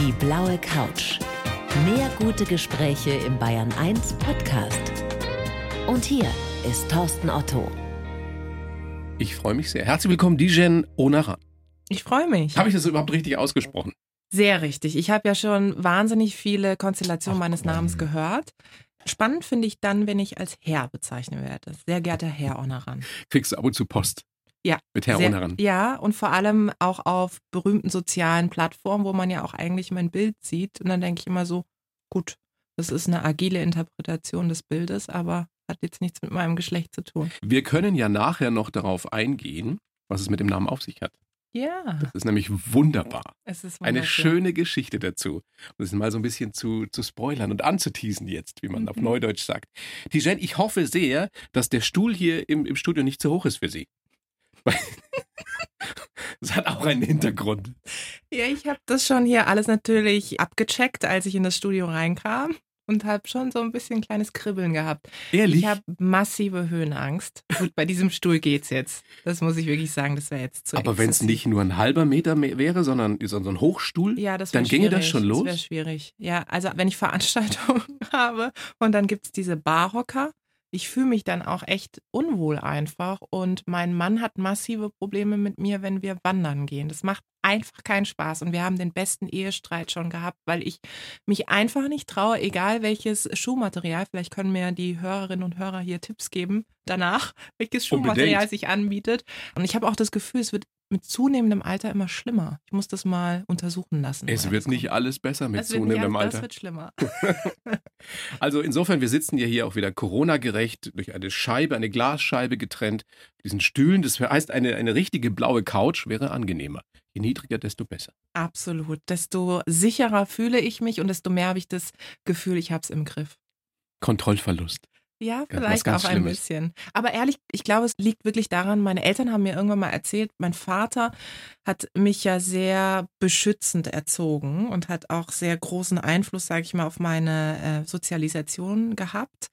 Die blaue Couch. Mehr gute Gespräche im Bayern 1 Podcast. Und hier ist Thorsten Otto. Ich freue mich sehr. Herzlich willkommen, Dijen Onaran. Ich freue mich. Habe ich das überhaupt richtig ausgesprochen? Sehr richtig. Ich habe ja schon wahnsinnig viele Konstellationen Ach, meines komm. Namens gehört. Spannend finde ich dann, wenn ich als Herr bezeichnet werde. Sehr geehrter Herr Onaran. Kriegst du ab und zu Post Ja. mit Herr Sehr. Ja, und vor allem auch auf berühmten sozialen Plattformen, wo man ja auch eigentlich mein Bild sieht. Und dann denke ich immer so, gut, das ist eine agile Interpretation des Bildes, aber hat jetzt nichts mit meinem Geschlecht zu tun. Wir können ja nachher noch darauf eingehen, was es mit dem Namen auf sich hat. Ja, Das ist nämlich wunderbar. es ist Eine wunderschön. schöne Geschichte dazu. Um es mal so ein bisschen zu, zu spoilern und anzuteasen jetzt, wie man auf Mhm. Neudeutsch sagt. Dijen, ich hoffe sehr, dass der Stuhl hier im, im Studio nicht zu hoch ist für Sie. Das hat auch einen Hintergrund. Ja, ich habe das schon hier alles natürlich abgecheckt, als ich in das Studio reinkam und habe schon so ein bisschen ein kleines Kribbeln gehabt. Ehrlich? Ich habe massive Höhenangst. Gut, bei diesem Stuhl geht's jetzt. Das muss ich wirklich sagen, das wäre jetzt zu Aber wenn es nicht nur ein halber Meter wäre, sondern so ein Hochstuhl, ja, dann ginge das schwierig. schon los? Das wäre schwierig. Ja, also wenn ich Veranstaltungen habe und dann gibt's diese Barhocker, ich fühle mich dann auch echt unwohl einfach und mein Mann hat massive Probleme mit mir, wenn wir wandern gehen. Das macht einfach keinen Spaß und wir haben den besten Ehestreit schon gehabt, weil ich mich einfach nicht traue, egal welches Schuhmaterial, vielleicht können mir die Hörerinnen und Hörer hier Tipps geben danach, welches Schuhmaterial Unbedingt. sich anbietet. Und ich habe auch das Gefühl, es wird mit zunehmendem Alter immer schlimmer. Ich muss das mal untersuchen lassen. es wird nicht alles besser mit Es zunehmendem Alter. Das wird schlimmer. Also insofern, wir sitzen ja hier auch wieder Corona-gerecht durch eine Scheibe, eine Glasscheibe getrennt. Diesen Stühlen, das heißt, eine, eine richtige blaue Couch wäre angenehmer. Je niedriger, desto besser. Absolut. Desto sicherer fühle ich mich und desto mehr habe ich das Gefühl, ich habe es im Griff. Kontrollverlust. Ja, vielleicht auch ein Schlimmes. bisschen. Aber ehrlich, ich glaube, es liegt wirklich daran, meine Eltern haben mir irgendwann mal erzählt, mein Vater hat mich ja sehr beschützend erzogen und hat auch sehr großen Einfluss, sage ich mal, auf meine äh, Sozialisation gehabt.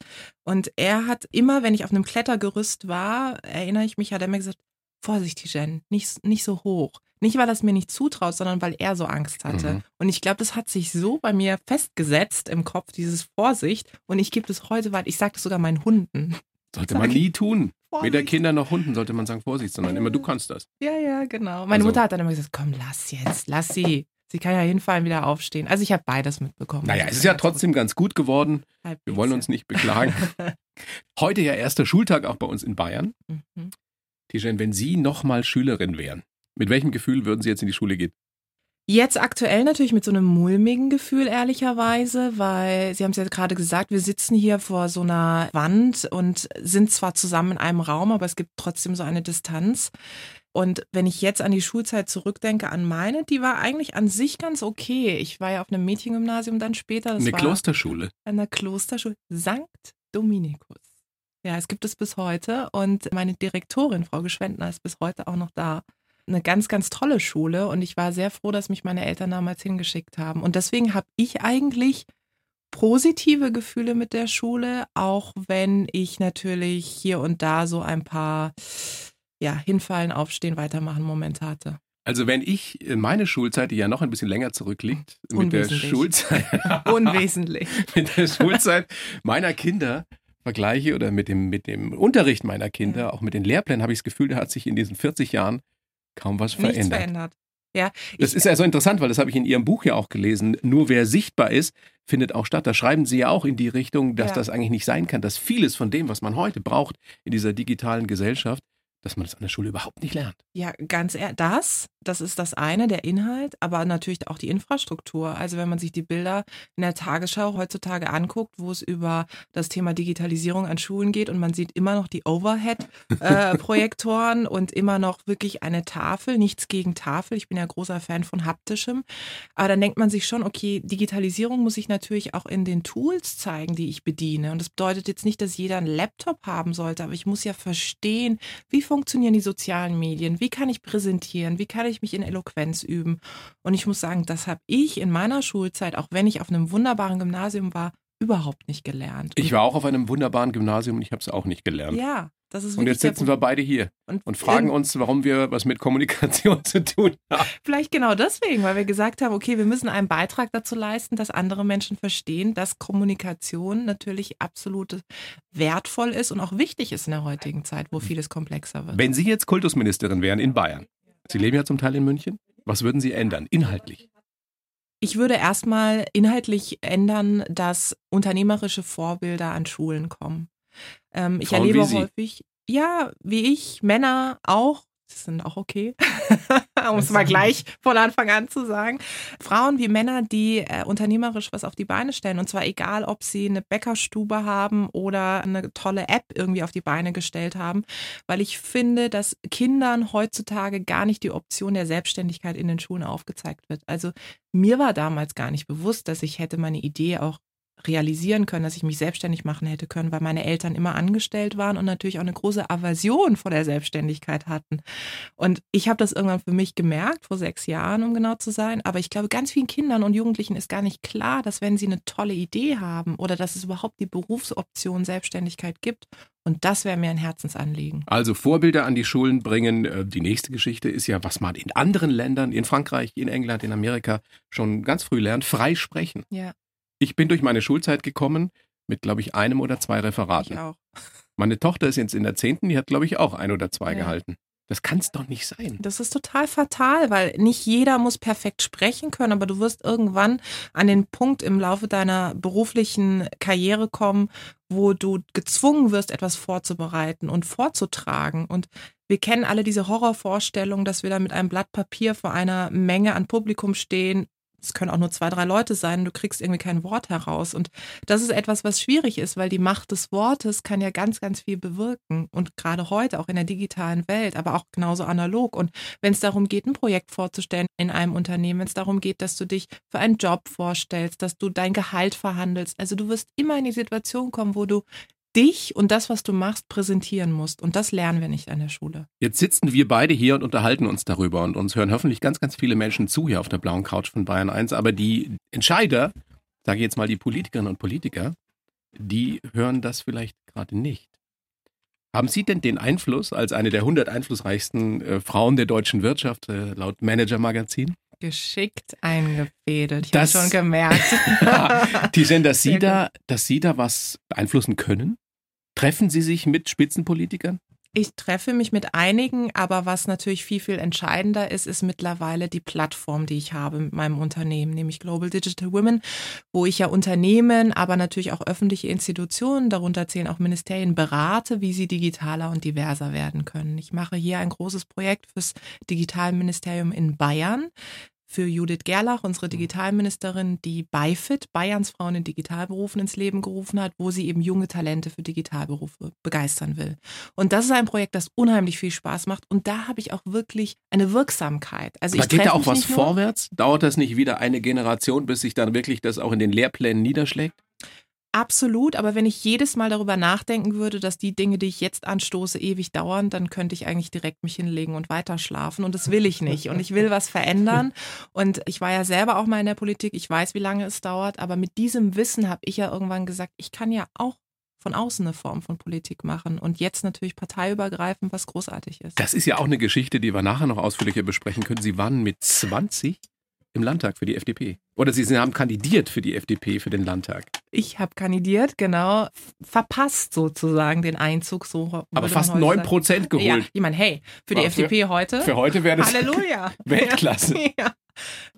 Und er hat immer, wenn ich auf einem Klettergerüst war, erinnere ich mich, hat er mir gesagt, Vorsicht, Jen, nicht, nicht so hoch. Nicht, weil er es mir nicht zutraut, sondern weil er so Angst hatte. Mhm. Und ich glaube, das hat sich so bei mir festgesetzt im Kopf, dieses Vorsicht. Und ich gebe das heute weiter. Ich sage das sogar meinen Hunden. Sollte Sag man nie tun. Weder Vorsicht. Kinder noch Hunden sollte man sagen Vorsicht, sondern immer du kannst das. Ja, ja, genau. Meine Also- Mutter hat dann immer gesagt, komm, lass jetzt, lass sie. Sie kann ja hinfallen, wieder aufstehen. Also ich habe beides mitbekommen. Naja, es ist ja trotzdem ganz gut geworden. Wir wollen uns nicht beklagen. Heute ja erster Schultag auch bei uns in Bayern. Mhm. Tijen, wenn Sie nochmal Schülerin wären, mit welchem Gefühl würden Sie jetzt in die Schule gehen? Jetzt aktuell natürlich mit so einem mulmigen Gefühl, ehrlicherweise, weil Sie haben es ja gerade gesagt, wir sitzen hier vor so einer Wand und sind zwar zusammen in einem Raum, aber es gibt trotzdem so eine Distanz. Und wenn ich jetzt an die Schulzeit zurückdenke, an meine, die war eigentlich an sich ganz okay. Ich war ja auf einem Mädchengymnasium dann später. Das Eine Klosterschule. an der Klosterschule Sankt Dominikus. Ja, es gibt es bis heute und meine Direktorin, Frau Geschwendner, ist bis heute auch noch da. Eine ganz, ganz tolle Schule und ich war sehr froh, dass mich meine Eltern damals hingeschickt haben. Und deswegen habe ich eigentlich positive Gefühle mit der Schule, auch wenn ich natürlich hier und da so ein paar, ja, hinfallen, aufstehen, weitermachen Moment hatte. Also wenn ich äh, meine Schulzeit, die ja noch ein bisschen länger zurückliegt, mit der. Schulzeit, Unwesentlich. mit der Schulzeit meiner Kinder vergleiche oder mit dem, mit dem Unterricht meiner Kinder, Ja. auch mit den Lehrplänen, habe ich das Gefühl, da hat sich in diesen 40 Jahren kaum was Nichts verändert. verändert. Ja, Das ist ja so interessant, weil das habe ich in Ihrem Buch ja auch gelesen. Nur wer sichtbar ist, findet auch statt. Da schreiben Sie ja auch in die Richtung, dass Ja. das eigentlich nicht sein kann, dass vieles von dem, was man heute braucht in dieser digitalen Gesellschaft, dass man das an der Schule überhaupt nicht lernt. Ja, ganz ehrlich, das, das ist das eine, der Inhalt, aber natürlich auch die Infrastruktur. Also wenn man sich die Bilder in der Tagesschau heutzutage anguckt, wo es über das Thema Digitalisierung an Schulen geht und man sieht immer noch die Overhead-Projektoren und immer noch wirklich eine Tafel, nichts gegen Tafel. Ich bin ja großer Fan von haptischem. Aber dann denkt man sich schon, okay, Digitalisierung muss ich natürlich auch in den Tools zeigen, die ich bediene. Und das bedeutet jetzt nicht, dass jeder einen Laptop haben sollte, aber ich muss ja verstehen, wie funktionieren die sozialen Medien, wie kann ich präsentieren, wie kann ich mich in Eloquenz üben. Und ich muss sagen, das habe ich in meiner Schulzeit, auch wenn ich auf einem wunderbaren Gymnasium war, überhaupt nicht gelernt. Ich war auch auf einem wunderbaren Gymnasium und ich habe es auch nicht gelernt. ja, Und jetzt sitzen wir beide hier und, und fragen irgend- uns, warum wir was mit Kommunikation zu tun haben. Vielleicht genau deswegen, weil wir gesagt haben, okay, wir müssen einen Beitrag dazu leisten, dass andere Menschen verstehen, dass Kommunikation natürlich absolut wertvoll ist und auch wichtig ist in der heutigen Zeit, wo vieles komplexer wird. Wenn Sie jetzt Kultusministerin wären in Bayern, Sie leben ja zum Teil in München, was würden Sie ändern, inhaltlich? Ich würde erstmal inhaltlich ändern, dass unternehmerische Vorbilder an Schulen kommen. Ähm, ich Frauen erlebe häufig, ja, wie ich, Männer auch, das sind auch okay, um es mal gleich von Anfang an zu sagen. Frauen wie Männer, die äh, unternehmerisch was auf die Beine stellen. Und zwar egal, ob sie eine Bäckerstube haben oder eine tolle App irgendwie auf die Beine gestellt haben. Weil ich finde, dass Kindern heutzutage gar nicht die Option der Selbstständigkeit in den Schulen aufgezeigt wird. Also mir war damals gar nicht bewusst, dass ich hätte meine Idee auch realisieren können, dass ich mich selbstständig machen hätte können, weil meine Eltern immer angestellt waren und natürlich auch eine große Aversion vor der Selbstständigkeit hatten. Und ich habe das irgendwann für mich gemerkt, vor sechs Jahren, um genau zu sein. Aber ich glaube, ganz vielen Kindern und Jugendlichen ist gar nicht klar, dass wenn sie eine tolle Idee haben oder dass es überhaupt die Berufsoption Selbstständigkeit gibt. Und das wäre mir ein Herzensanliegen. Also Vorbilder an die Schulen bringen. Äh, Die nächste Geschichte ist ja, was man in anderen Ländern, in Frankreich, in England, in Amerika schon ganz früh lernt, frei sprechen. Ja, Ich bin durch meine Schulzeit gekommen mit, glaube ich, einem oder zwei ich Referaten. auch. Meine Tochter ist jetzt in der zehnten, die hat, glaube ich, auch ein oder zwei Ja. gehalten. Das kann es doch nicht sein. Das ist total fatal, weil nicht jeder muss perfekt sprechen können, aber du wirst irgendwann an den Punkt im Laufe deiner beruflichen Karriere kommen, wo du gezwungen wirst, etwas vorzubereiten und vorzutragen. Und wir kennen alle diese Horrorvorstellung, dass wir da mit einem Blatt Papier vor einer Menge an Publikum stehen. Es können auch nur zwei, drei Leute sein, du kriegst irgendwie kein Wort heraus. Und das ist etwas, was schwierig ist, weil die Macht des Wortes kann ja ganz, ganz viel bewirken. Und gerade heute, auch in der digitalen Welt, aber auch genauso analog. Und wenn es darum geht, ein Projekt vorzustellen in einem Unternehmen, wenn es darum geht, dass du dich für einen Job vorstellst, dass du dein Gehalt verhandelst, also du wirst immer in die Situation kommen, wo du dich und das, was du machst, präsentieren musst. Und das lernen wir nicht an der Schule. Jetzt sitzen wir beide hier und unterhalten uns darüber und uns hören hoffentlich ganz, ganz viele Menschen zu hier auf der blauen Couch von Bayern 1. Aber die Entscheider, sage ich jetzt mal die Politikerinnen und Politiker, die hören das vielleicht gerade nicht. Haben Sie denn den Einfluss als eine der 100 einflussreichsten äh, Frauen der deutschen Wirtschaft äh, laut Manager Magazin? Geschickt eingefädelt. Ich habe Das- schon gemerkt. Die sehen, dass Sie da, dass Sie da was beeinflussen können? Treffen Sie sich mit Spitzenpolitikern? Ich treffe mich mit einigen, aber was natürlich viel, viel entscheidender ist, ist mittlerweile die Plattform, die ich habe mit meinem Unternehmen, nämlich Global Digital Women, wo ich ja Unternehmen, aber natürlich auch öffentliche Institutionen, darunter zählen auch Ministerien, berate, wie sie digitaler und diverser werden können. Ich mache hier ein großes Projekt fürs Digitalministerium in Bayern für Judith Gerlach, unsere Digitalministerin, die BIFIT, Bayerns Frauen in Digitalberufen, ins Leben gerufen hat, wo sie eben junge Talente für Digitalberufe begeistern will. Und das ist ein Projekt, das unheimlich viel Spaß macht. Und da habe ich auch wirklich eine Wirksamkeit. Also Aber ich geht da auch was vorwärts? Dauert das nicht wieder eine Generation, bis sich dann wirklich das auch in den Lehrplänen niederschlägt? Absolut, aber wenn ich jedes Mal darüber nachdenken würde, dass die Dinge, die ich jetzt anstoße, ewig dauern, dann könnte ich eigentlich direkt mich hinlegen und weiter schlafen. Und das will ich nicht. Und ich will was verändern. Und ich war ja selber auch mal in der Politik. Ich weiß, wie lange es dauert. Aber mit diesem Wissen habe ich ja irgendwann gesagt, ich kann ja auch von außen eine Form von Politik machen. Und jetzt natürlich parteiübergreifend, was großartig ist. Das ist ja auch eine Geschichte, die wir nachher noch ausführlicher besprechen können. Sie waren mit 20 im Landtag für die FDP. Oder Sie haben kandidiert für die FDP für den Landtag. Ich habe kandidiert, genau, verpasst sozusagen den Einzug. So Aber fast heute 9 sagen. Prozent Ja, geholt. ich meine, hey, für die Ja, für- FDP heute. Für heute wäre das Halleluja. Weltklasse. Ja,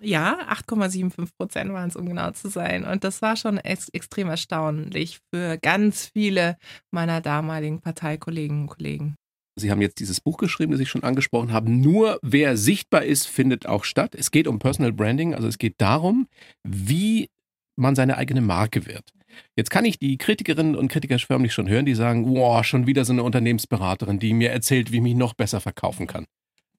ja 8,75 Prozent waren es, um genau zu sein. Und das war schon ex extrem erstaunlich für ganz viele meiner damaligen Parteikolleginnen und Kollegen. Sie haben jetzt dieses Buch geschrieben, das ich schon angesprochen habe. Nur wer sichtbar ist, findet auch statt. Es geht um Personal Branding, also es geht darum, wie man seine eigene Marke wird. Jetzt kann ich die Kritikerinnen und Kritiker förmlich schon hören, die sagen, wow, schon wieder so eine Unternehmensberaterin, die mir erzählt, wie ich mich noch besser verkaufen kann.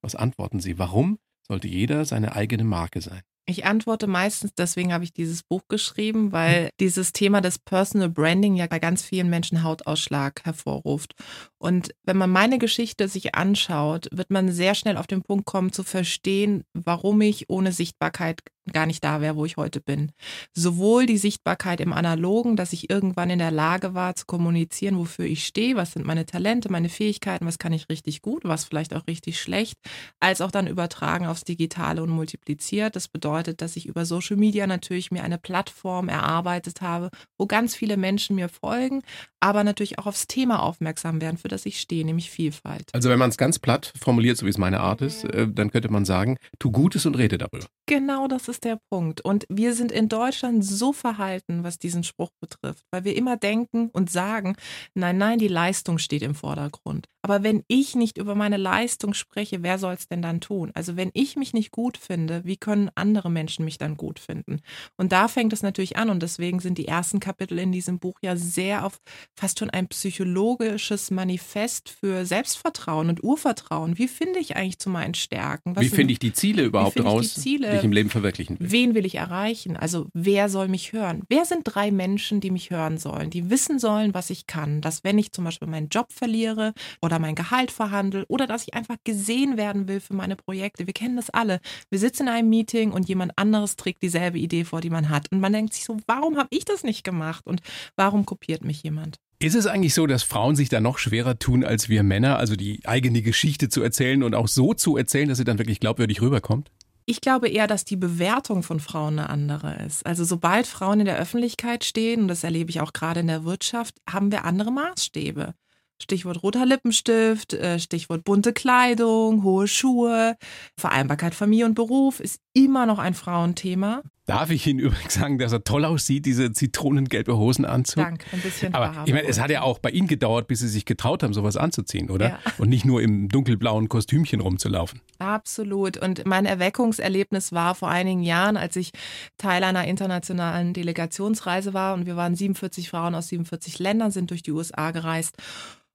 Was antworten Sie? Warum sollte jeder seine eigene Marke sein? Ich antworte meistens, deswegen habe ich dieses Buch geschrieben, weil dieses Thema des Personal Branding ja bei ganz vielen Menschen Hautausschlag hervorruft. Und wenn man meine Geschichte sich anschaut, wird man sehr schnell auf den Punkt kommen zu verstehen, warum ich ohne Sichtbarkeit gar nicht da wäre, wo ich heute bin. Sowohl die Sichtbarkeit im Analogen, dass ich irgendwann in der Lage war zu kommunizieren, wofür ich stehe, was sind meine Talente, meine Fähigkeiten, was kann ich richtig gut, was vielleicht auch richtig schlecht, als auch dann übertragen aufs Digitale und multipliziert. Das bedeutet, dass ich über Social Media natürlich mir eine Plattform erarbeitet habe, wo ganz viele Menschen mir folgen, aber natürlich auch aufs Thema aufmerksam werden, für das ich stehe, nämlich Vielfalt. Also wenn man es ganz platt formuliert, so wie es meine Art ist, äh, dann könnte man sagen, tu Gutes und rede darüber. Genau das ist der Punkt. Und wir sind in Deutschland so verhalten, was diesen Spruch betrifft, weil wir immer denken und sagen, nein, nein, die Leistung steht im Vordergrund. Aber wenn ich nicht über meine Leistung spreche, wer soll es denn dann tun? Also wenn ich mich nicht gut finde, wie können andere Menschen mich dann gut finden? Und da fängt es natürlich an und deswegen sind die ersten Kapitel in diesem Buch ja sehr auf fast schon ein psychologisches Manifest für Selbstvertrauen und Urvertrauen. Wie finde ich eigentlich zu meinen Stärken? Was wie finde ich die Ziele überhaupt raus, die, Ziele? Ich im Leben verwirklichen will? Wen will ich erreichen? Also wer soll mich hören? Wer sind drei Menschen, die mich hören sollen, die wissen sollen, was ich kann? Dass wenn ich zum Beispiel meinen Job verliere oder mein Gehalt verhandle oder dass ich einfach gesehen werden will für meine Projekte. Wir kennen das alle. Wir sitzen in einem Meeting und jemand anderes trägt dieselbe Idee vor, die man hat. Und man denkt sich so, warum habe ich das nicht gemacht? Und warum kopiert mich jemand? Ist es eigentlich so, dass Frauen sich da noch schwerer tun als wir Männer, also die eigene Geschichte zu erzählen und auch so zu erzählen, dass sie dann wirklich glaubwürdig rüberkommt? Ich glaube eher, dass die Bewertung von Frauen eine andere ist. Also sobald Frauen in der Öffentlichkeit stehen, und das erlebe ich auch gerade in der Wirtschaft, haben wir andere Maßstäbe. Stichwort roter Lippenstift, äh, Stichwort bunte Kleidung, hohe Schuhe, Vereinbarkeit Familie und Beruf ist immer noch ein Frauenthema. Darf ich Ihnen übrigens sagen, dass er toll aussieht, diese zitronengelbe Hosenanzug? Danke, ein bisschen Aber ich meine, es hat ja auch bei Ihnen gedauert, bis Sie sich getraut haben, sowas anzuziehen, oder? Ja. Und nicht nur im dunkelblauen Kostümchen rumzulaufen. Absolut. Und mein Erweckungserlebnis war vor einigen Jahren, als ich Teil einer internationalen Delegationsreise war und wir waren 47 Frauen aus 47 Ländern, sind durch die USA gereist.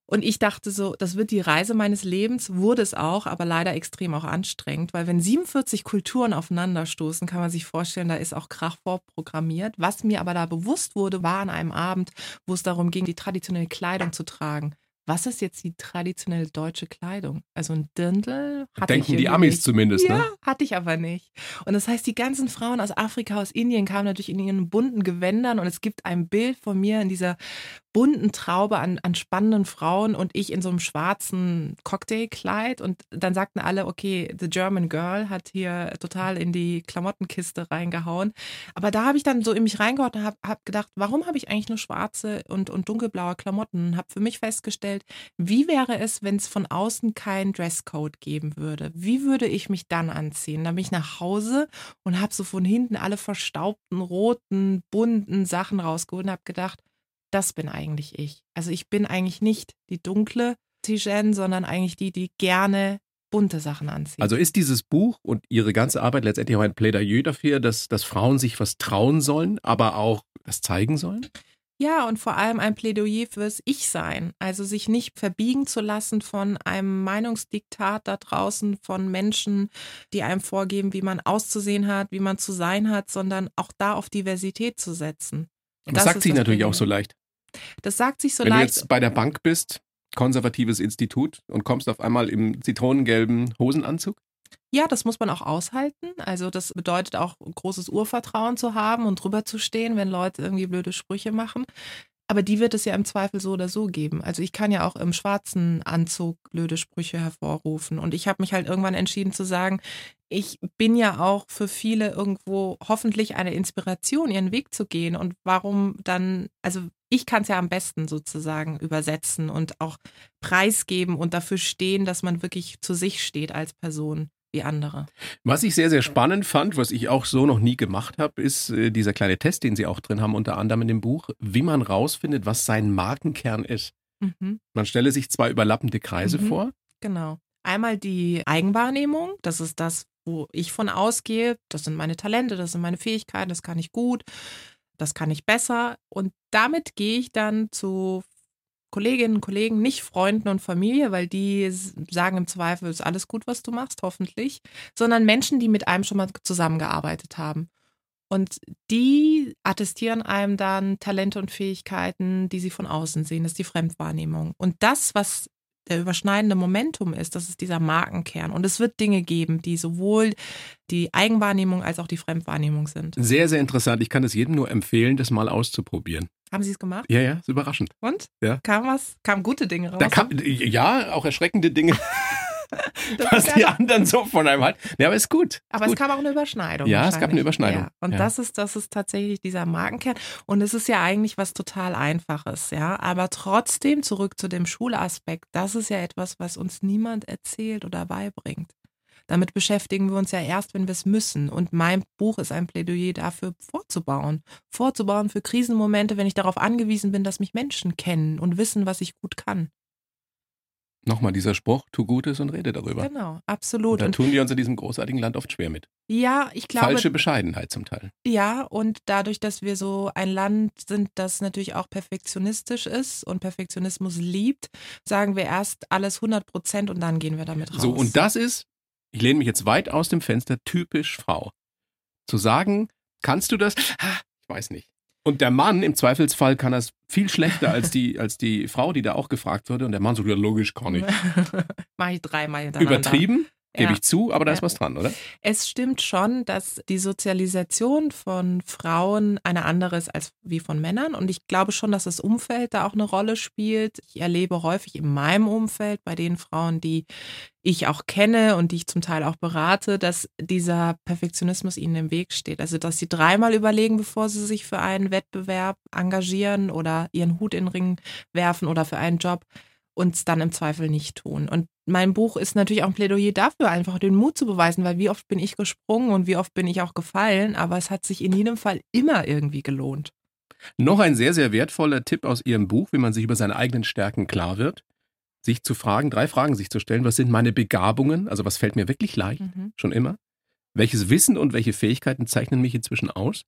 Und ich dachte so, das wird die Reise meines Lebens, wurde es auch, aber leider extrem auch anstrengend, weil wenn 47 Kulturen aufeinanderstoßen, kann man sich vorstellen, da ist auch Krach vorprogrammiert. Was mir aber da bewusst wurde, war an einem Abend, wo es darum ging, die traditionelle Kleidung zu tragen was ist jetzt die traditionelle deutsche Kleidung? Also ein Dirndl hatte Denken ich die Amis nicht. zumindest, ja, ne? hatte ich aber nicht. Und das heißt, die ganzen Frauen aus Afrika, aus Indien kamen natürlich in ihren bunten Gewändern und es gibt ein Bild von mir in dieser bunten Traube an, an spannenden Frauen und ich in so einem schwarzen Cocktailkleid und dann sagten alle, okay, the German Girl hat hier total in die Klamottenkiste reingehauen. Aber da habe ich dann so in mich reingehört und habe hab gedacht, warum habe ich eigentlich nur schwarze und, und dunkelblaue Klamotten? Habe für mich festgestellt, wie wäre es, wenn es von außen keinen Dresscode geben würde? Wie würde ich mich dann anziehen? Dann bin ich nach Hause und habe so von hinten alle verstaubten, roten, bunten Sachen rausgeholt und habe gedacht, das bin eigentlich ich. Also ich bin eigentlich nicht die dunkle Tijen, sondern eigentlich die, die gerne bunte Sachen anzieht. Also ist dieses Buch und Ihre ganze Arbeit letztendlich auch ein Plädoyer dafür, dass, dass Frauen sich was trauen sollen, aber auch das zeigen sollen? Ja, und vor allem ein Plädoyer fürs Ich-Sein. Also sich nicht verbiegen zu lassen von einem Meinungsdiktat da draußen, von Menschen, die einem vorgeben, wie man auszusehen hat, wie man zu sein hat, sondern auch da auf Diversität zu setzen. Das, das sagt sich natürlich Plädoyer. auch so leicht. Das sagt sich so Wenn leicht. du jetzt bei der Bank bist, konservatives Institut, und kommst auf einmal im zitronengelben Hosenanzug? Ja, das muss man auch aushalten. Also das bedeutet auch großes Urvertrauen zu haben und drüber zu stehen, wenn Leute irgendwie blöde Sprüche machen. Aber die wird es ja im Zweifel so oder so geben. Also ich kann ja auch im schwarzen Anzug blöde Sprüche hervorrufen. Und ich habe mich halt irgendwann entschieden zu sagen, ich bin ja auch für viele irgendwo hoffentlich eine Inspiration, ihren Weg zu gehen. Und warum dann, also ich kann es ja am besten sozusagen übersetzen und auch preisgeben und dafür stehen, dass man wirklich zu sich steht als Person wie andere. Was ich sehr, sehr spannend fand, was ich auch so noch nie gemacht habe, ist äh, dieser kleine Test, den Sie auch drin haben, unter anderem in dem Buch, wie man rausfindet, was sein Markenkern ist. Mhm. Man stelle sich zwei überlappende Kreise Mhm. vor. Genau. Einmal die Eigenwahrnehmung, das ist das, wo ich von ausgehe, das sind meine Talente, das sind meine Fähigkeiten, das kann ich gut, das kann ich besser. Und damit gehe ich dann zu Kolleginnen und Kollegen, nicht Freunden und Familie, weil die sagen im Zweifel, ist alles gut, was du machst, hoffentlich, sondern Menschen, die mit einem schon mal zusammengearbeitet haben. Und die attestieren einem dann Talente und Fähigkeiten, die sie von außen sehen. Das ist die Fremdwahrnehmung. Und das, was der überschneidende Momentum ist, das ist dieser Markenkern. Und es wird Dinge geben, die sowohl die Eigenwahrnehmung als auch die Fremdwahrnehmung sind. Sehr, sehr interessant. Ich kann es jedem nur empfehlen, das mal auszuprobieren. Haben Sie es gemacht? Ja, ja, ist überraschend. Und? Ja. Kam was? Kamen gute Dinge raus? Da kam, ja, auch erschreckende Dinge. was die anderen so von einem halten. Ja, aber ist gut. Aber gut. es kam auch eine Überschneidung. Ja, es gab eine Überschneidung. Ja. Und ja. das ist, das ist tatsächlich dieser Markenkern. Und es ist ja eigentlich was total Einfaches, ja. Aber trotzdem zurück zu dem Schulaspekt. Das ist ja etwas, was uns niemand erzählt oder beibringt. Damit beschäftigen wir uns ja erst, wenn wir es müssen. Und mein Buch ist ein Plädoyer dafür, vorzubauen. Vorzubauen für Krisenmomente, wenn ich darauf angewiesen bin, dass mich Menschen kennen und wissen, was ich gut kann. Nochmal dieser Spruch, tu Gutes und rede darüber. Genau, absolut. Da tun wir uns in diesem großartigen Land oft schwer mit. Ja, ich glaube. Falsche Bescheidenheit zum Teil. Ja, und dadurch, dass wir so ein Land sind, das natürlich auch perfektionistisch ist und Perfektionismus liebt, sagen wir erst alles 100 Prozent und dann gehen wir damit raus. So, und das ist, ich lehne mich jetzt weit aus dem Fenster, typisch Frau. Zu sagen, kannst du das? Ich weiß nicht. Und der Mann im Zweifelsfall kann das viel schlechter als die, als die Frau, die da auch gefragt wurde. Und der Mann so, ja, logisch, kann ich. Mach ich dreimal hintereinander. Übertrieben, gebe ich zu, aber da ist was dran, oder? Es stimmt schon, dass die Sozialisation von Frauen eine andere ist als wie von Männern. Und ich glaube schon, dass das Umfeld da auch eine Rolle spielt. Ich erlebe häufig in meinem Umfeld bei den Frauen, die ich auch kenne und die ich zum Teil auch berate, dass dieser Perfektionismus ihnen im Weg steht. Also, dass sie dreimal überlegen, bevor sie sich für einen Wettbewerb engagieren oder ihren Hut in den Ring werfen oder für einen Job und es dann im Zweifel nicht tun. Und mein Buch ist natürlich auch ein Plädoyer dafür, einfach den Mut zu beweisen, weil wie oft bin ich gesprungen und wie oft bin ich auch gefallen, aber es hat sich in jedem Fall immer irgendwie gelohnt. Noch ein sehr, sehr wertvoller Tipp aus Ihrem Buch, wie man sich über seine eigenen Stärken klar wird. Sich zu fragen, drei Fragen sich zu stellen. Was sind meine Begabungen? Also was fällt mir wirklich leicht? Mhm. Schon immer? Welches Wissen und welche Fähigkeiten zeichnen mich inzwischen aus?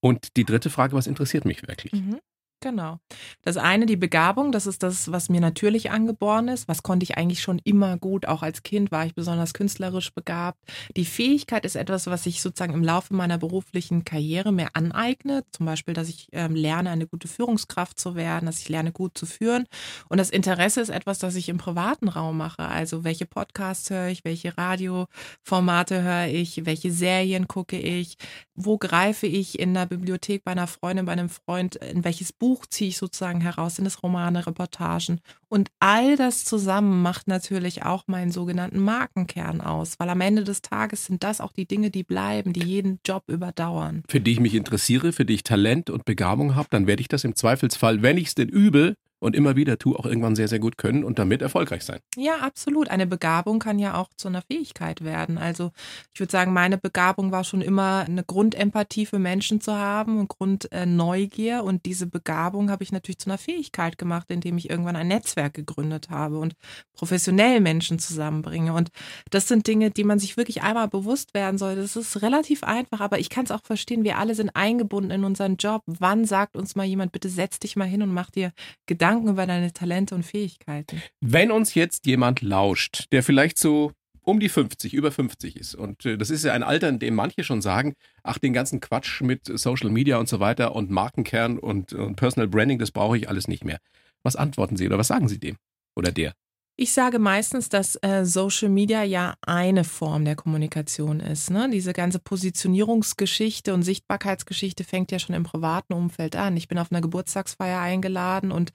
Und die dritte Frage, was interessiert mich wirklich? Mhm. Genau. Das eine, die Begabung, das ist das, was mir natürlich angeboren ist. Was konnte ich eigentlich schon immer gut? Auch als Kind war ich besonders künstlerisch begabt. Die Fähigkeit ist etwas, was ich sozusagen im Laufe meiner beruflichen Karriere mehr aneigne. Zum Beispiel, dass ich ähm, lerne, eine gute Führungskraft zu werden, dass ich lerne, gut zu führen. Und das Interesse ist etwas, das ich im privaten Raum mache. Also, welche Podcasts höre ich? Welche Radioformate höre ich? Welche Serien gucke ich? Wo greife ich in der Bibliothek bei einer Freundin, bei einem Freund? In welches Buch ziehe ich sozusagen heraus? Sind es Romane, Reportagen? Und all das zusammen macht natürlich auch meinen sogenannten Markenkern aus, weil am Ende des Tages sind das auch die Dinge, die bleiben, die jeden Job überdauern. Für die ich mich interessiere, für die ich Talent und Begabung habe, dann werde ich das im Zweifelsfall, wenn ich es denn übe und immer wieder tue, auch irgendwann sehr, sehr gut können und damit erfolgreich sein. Ja, absolut. Eine Begabung kann ja auch zu einer Fähigkeit werden. Also ich würde sagen, meine Begabung war schon immer eine Grundempathie für Menschen zu haben und Grundneugier. Und diese Begabung habe ich natürlich zu einer Fähigkeit gemacht, indem ich irgendwann ein Netzwerk gegründet habe und professionell Menschen zusammenbringe. Und das sind Dinge, die man sich wirklich einmal bewusst werden soll. Das ist relativ einfach, aber ich kann es auch verstehen. Wir alle sind eingebunden in unseren Job. Wann sagt uns mal jemand, bitte setz dich mal hin und mach dir Gedanken über deine Talente und Fähigkeiten? Wenn uns jetzt jemand lauscht, der vielleicht so um die 50, über 50 ist. Und äh, das ist ja ein Alter, in dem manche schon sagen, ach, den ganzen Quatsch mit Social Media und so weiter und Markenkern und, und Personal Branding, das brauche ich alles nicht mehr. Was antworten Sie oder was sagen Sie dem oder der? Ich sage meistens, dass äh, Social Media ja eine Form der Kommunikation ist. Ne? Diese ganze Positionierungsgeschichte und Sichtbarkeitsgeschichte fängt ja schon im privaten Umfeld an. Ich bin auf einer Geburtstagsfeier eingeladen und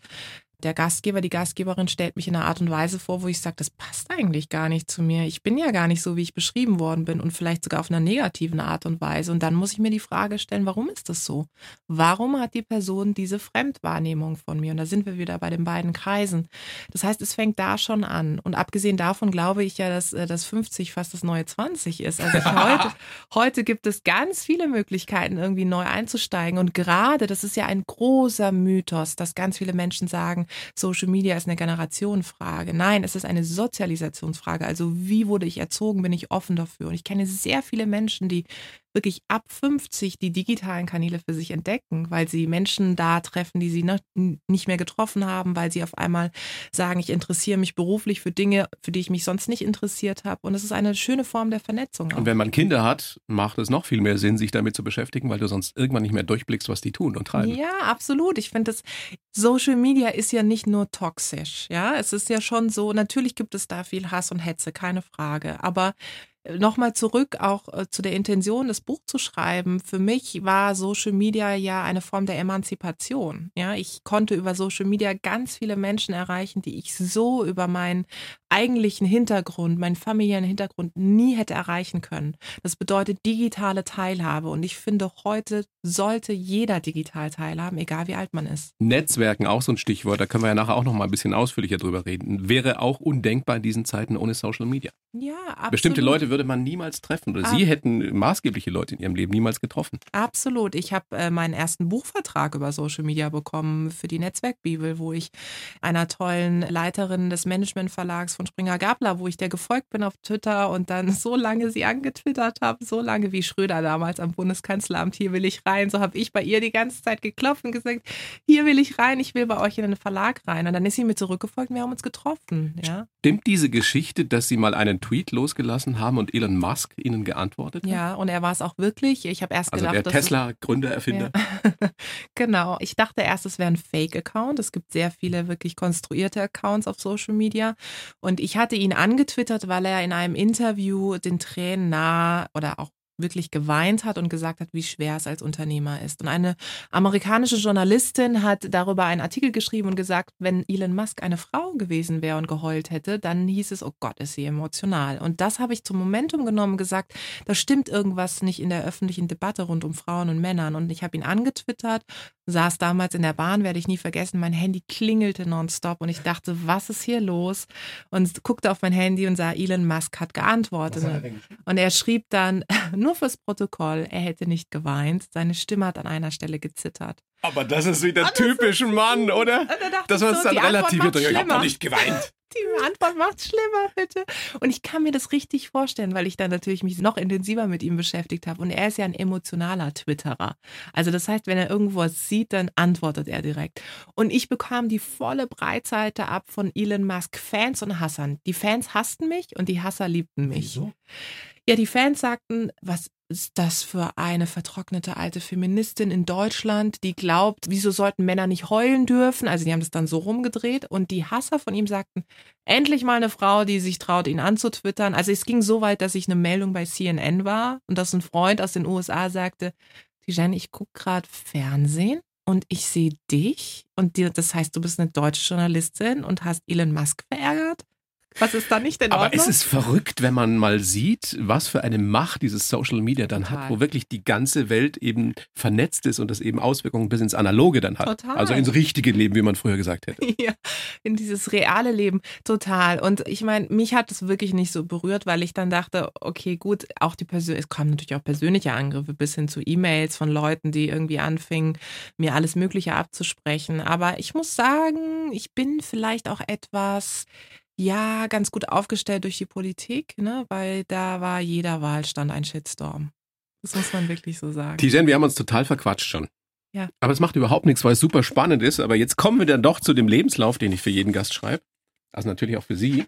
der Gastgeber, die Gastgeberin stellt mich in einer Art und Weise vor, wo ich sage, das passt eigentlich gar nicht zu mir. Ich bin ja gar nicht so, wie ich beschrieben worden bin und vielleicht sogar auf einer negativen Art und Weise. Und dann muss ich mir die Frage stellen, warum ist das so? Warum hat die Person diese Fremdwahrnehmung von mir? Und da sind wir wieder bei den beiden Kreisen. Das heißt, es fängt da schon an. Und abgesehen davon glaube ich ja, dass äh, das 50 fast das neue 20 ist. Also heute, heute gibt es ganz viele Möglichkeiten, irgendwie neu einzusteigen. Und gerade, das ist ja ein großer Mythos, dass ganz viele Menschen sagen, Social Media ist eine Generationenfrage. Nein, es ist eine Sozialisationsfrage. Also wie wurde ich erzogen? Bin ich offen dafür? Und ich kenne sehr viele Menschen, die wirklich ab 50 die digitalen Kanäle für sich entdecken, weil sie Menschen da treffen, die sie noch nicht mehr getroffen haben, weil sie auf einmal sagen, ich interessiere mich beruflich für Dinge, für die ich mich sonst nicht interessiert habe. Und es ist eine schöne Form der Vernetzung. Auch. Und wenn man Kinder hat, macht es noch viel mehr Sinn, sich damit zu beschäftigen, weil du sonst irgendwann nicht mehr durchblickst, was die tun und treiben. Ja, absolut. Ich finde, Social Media ist ja nicht nur toxisch. Ja, es ist ja schon so, natürlich gibt es da viel Hass und Hetze, keine Frage. Aber Nochmal zurück auch äh, zu der Intention, das Buch zu schreiben. Für mich war Social Media ja eine Form der Emanzipation. Ja, ich konnte über Social Media ganz viele Menschen erreichen, die ich so über meinen eigentlichen Hintergrund, meinen familiären Hintergrund nie hätte erreichen können. Das bedeutet digitale Teilhabe. Und ich finde, heute sollte jeder digital teilhaben, egal wie alt man ist. Netzwerken, auch so ein Stichwort, da können wir ja nachher auch noch mal ein bisschen ausführlicher drüber reden. Wäre auch undenkbar in diesen Zeiten ohne Social Media. Ja, absolut. Bestimmte Leute würde man niemals treffen oder Ab Sie hätten maßgebliche Leute in Ihrem Leben niemals getroffen. Absolut. Ich habe äh, meinen ersten Buchvertrag über Social Media bekommen für die Netzwerkbibel, wo ich einer tollen Leiterin des Managementverlags von Springer Gabler, wo ich der gefolgt bin auf Twitter und dann so lange sie angetwittert habe, so lange wie Schröder damals am Bundeskanzleramt, hier will ich rein. So habe ich bei ihr die ganze Zeit geklopft und gesagt, hier will ich rein, ich will bei euch in den Verlag rein. Und dann ist sie mir zurückgefolgt und wir haben uns getroffen. Ja. Stimmt diese Geschichte, dass Sie mal einen Tweet losgelassen haben und Elon Musk Ihnen geantwortet hat? Ja, und er war es auch wirklich. Ich habe erst also gedacht, der Tesla-Gründer, Erfinder. Ja. genau. Ich dachte erst, es wäre ein Fake-Account. Es gibt sehr viele wirklich konstruierte Accounts auf Social Media. Und ich hatte ihn angetwittert, weil er in einem Interview den Tränen nah oder auch wirklich geweint hat und gesagt hat, wie schwer es als Unternehmer ist. Und eine amerikanische Journalistin hat darüber einen Artikel geschrieben und gesagt, wenn Elon Musk eine Frau gewesen wäre und geheult hätte, dann hieß es, oh Gott, ist sie emotional. Und das habe ich zum Momentum genommen gesagt, da stimmt irgendwas nicht in der öffentlichen Debatte rund um Frauen und Männern. Und ich habe ihn angetwittert, saß damals in der Bahn, werde ich nie vergessen, mein Handy klingelte nonstop und ich dachte, was ist hier los? Und guckte auf mein Handy und sah, Elon Musk hat geantwortet. Und er schrieb dann, nur fürs Protokoll, er hätte nicht geweint, seine Stimme hat an einer Stelle gezittert. Aber das ist wieder typisch Mann, oder? Das war so, dann relativ. Ich habe nicht geweint. Die Antwort macht schlimmer, bitte. Und ich kann mir das richtig vorstellen, weil ich dann natürlich mich noch intensiver mit ihm beschäftigt habe. Und er ist ja ein emotionaler Twitterer. Also das heißt, wenn er irgendwo was sieht, dann antwortet er direkt. Und ich bekam die volle Breitseite ab von Elon Musk Fans und Hassern. Die Fans hassten mich und die Hasser liebten mich. Wieso? Ja, die Fans sagten, was ist das für eine vertrocknete alte Feministin in Deutschland, die glaubt, wieso sollten Männer nicht heulen dürfen? Also die haben das dann so rumgedreht und die Hasser von ihm sagten, endlich mal eine Frau, die sich traut, ihn anzutwittern. Also es ging so weit, dass ich eine Meldung bei CNN war und dass ein Freund aus den USA sagte, Tijan, ich gucke gerade Fernsehen und ich sehe dich und das heißt, du bist eine deutsche Journalistin und hast Elon Musk verärgert? Was ist da nicht in Ordnung? Aber es ist verrückt, wenn man mal sieht, was für eine Macht dieses Social Media dann Total. hat, wo wirklich die ganze Welt eben vernetzt ist und das eben Auswirkungen bis ins Analoge dann hat. Total. Also ins richtige Leben, wie man früher gesagt hätte. Ja, in dieses reale Leben. Total. Und ich meine, mich hat es wirklich nicht so berührt, weil ich dann dachte, okay, gut, auch die Persön es kamen natürlich auch persönliche Angriffe bis hin zu E-Mails von Leuten, die irgendwie anfingen, mir alles Mögliche abzusprechen. Aber ich muss sagen, ich bin vielleicht auch etwas ja, ganz gut aufgestellt durch die Politik, ne? weil da war jeder Wahlstand ein Shitstorm. Das muss man wirklich so sagen. Tijen, wir haben uns total verquatscht schon. Ja. Aber es macht überhaupt nichts, weil es super spannend ist. Aber jetzt kommen wir dann doch zu dem Lebenslauf, den ich für jeden Gast schreibe. Also natürlich auch für Sie.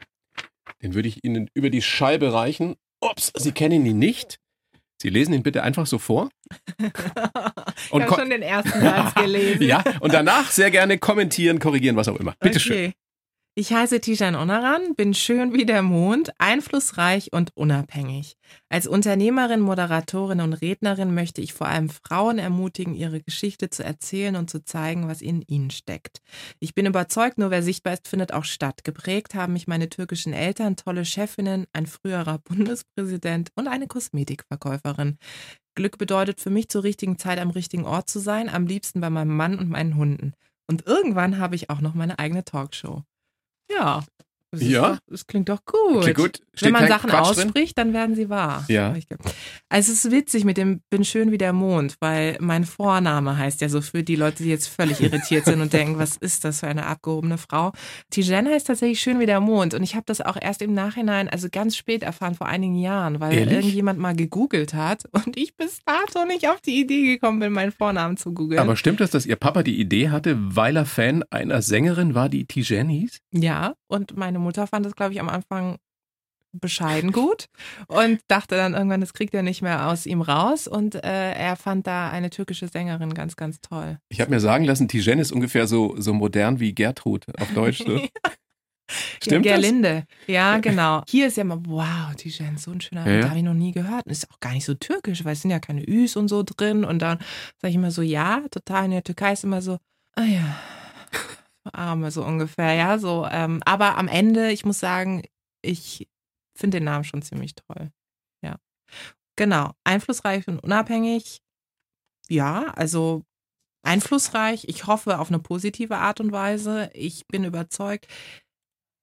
Den würde ich Ihnen über die Scheibe reichen. Ups, Sie kennen ihn nicht. Sie lesen ihn bitte einfach so vor. und ich habe schon den ersten Satz gelesen. ja, und danach sehr gerne kommentieren, korrigieren, was auch immer. Bitte okay. schön. Ich heiße Tijan Onaran, bin schön wie der Mond, einflussreich und unabhängig. Als Unternehmerin, Moderatorin und Rednerin möchte ich vor allem Frauen ermutigen, ihre Geschichte zu erzählen und zu zeigen, was in ihnen steckt. Ich bin überzeugt, nur wer sichtbar ist, findet auch statt. Geprägt haben mich meine türkischen Eltern, tolle Chefinnen, ein früherer Bundespräsident und eine Kosmetikverkäuferin. Glück bedeutet für mich zur richtigen Zeit am richtigen Ort zu sein, am liebsten bei meinem Mann und meinen Hunden. Und irgendwann habe ich auch noch meine eigene Talkshow. Ja. Das Ja? Doch, das klingt doch gut. Okay, gut. Steht Wenn man Sachen Quatsch drin? ausspricht, dann werden sie wahr. Ja. Also es ist witzig mit dem Bin schön wie der Mond, weil mein Vorname heißt ja so für die Leute, die jetzt völlig irritiert sind und denken, was ist das für eine abgehobene Frau. Tijen heißt tatsächlich schön wie der Mond und ich habe das auch erst im Nachhinein, also ganz spät erfahren, vor einigen Jahren, weil Ehrlich? irgendjemand mal gegoogelt hat und ich bis dato nicht auf die Idee gekommen bin, meinen Vornamen zu googeln. Aber stimmt es, dass Ihr Papa die Idee hatte, weil er Fan einer Sängerin war, die Tijen hieß? Ja, und meine Mutter fand es, glaube ich, am Anfang bescheiden gut und dachte dann irgendwann, das kriegt er nicht mehr aus ihm raus und äh, er fand da eine türkische Sängerin ganz, ganz toll. Ich habe mir sagen lassen, Tijen ist ungefähr so, so modern wie Gertrud auf Deutsch. So. Stimmt ja, das? Gerlinde. Ja, genau. Hier ist ja immer, wow, Tijen, so ein schöner Ja, ja. habe ich noch nie gehört. Und ist auch gar nicht so türkisch, weil es sind ja keine Üs und so drin. Und dann sage ich immer so, ja, total. In der Türkei ist immer so, ah ja, Arme so ungefähr, ja, so. Ähm, aber am Ende, ich muss sagen, ich finde den Namen schon ziemlich toll. Ja. Genau. Einflussreich und unabhängig. Ja, also einflussreich. Ich hoffe auf eine positive Art und Weise. Ich bin überzeugt.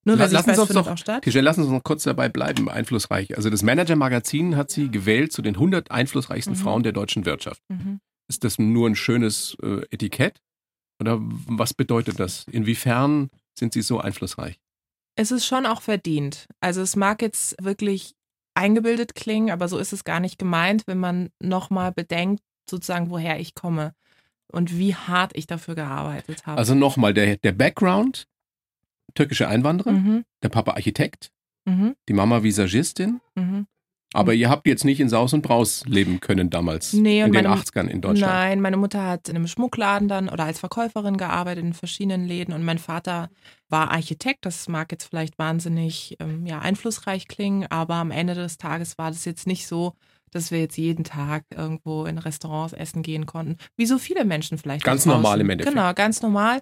Nur sich lassen Sie weiß, uns findet doch- auch statt. Tijen, lassen Sie uns noch kurz dabei bleiben, einflussreich. Also das Manager-Magazin hat sie gewählt zu den 100 einflussreichsten Mhm. Frauen der deutschen Wirtschaft. Mhm. Ist das nur ein schönes äh, Etikett? Oder was bedeutet das? Inwiefern sind sie so einflussreich? Es ist schon auch verdient. Also es mag jetzt wirklich eingebildet klingen, aber so ist es gar nicht gemeint, wenn man nochmal bedenkt, sozusagen, woher ich komme und wie hart ich dafür gearbeitet habe. Also nochmal, der, der Background, türkische Einwanderer, mhm. der Papa Architekt, Mhm. die Mama Visagistin. Mhm. Aber ihr habt jetzt nicht in Saus und Braus leben können damals, Nee, und in den meine- 80ern in Deutschland. Nein, meine Mutter hat in einem Schmuckladen dann oder als Verkäuferin gearbeitet in verschiedenen Läden und mein Vater war Architekt. Das mag jetzt vielleicht wahnsinnig ähm, ja, einflussreich klingen, aber am Ende des Tages war das jetzt nicht so, dass wir jetzt jeden Tag irgendwo in Restaurants essen gehen konnten, wie so viele Menschen vielleicht. Ganz normal im Endeffekt. Genau, ganz normal.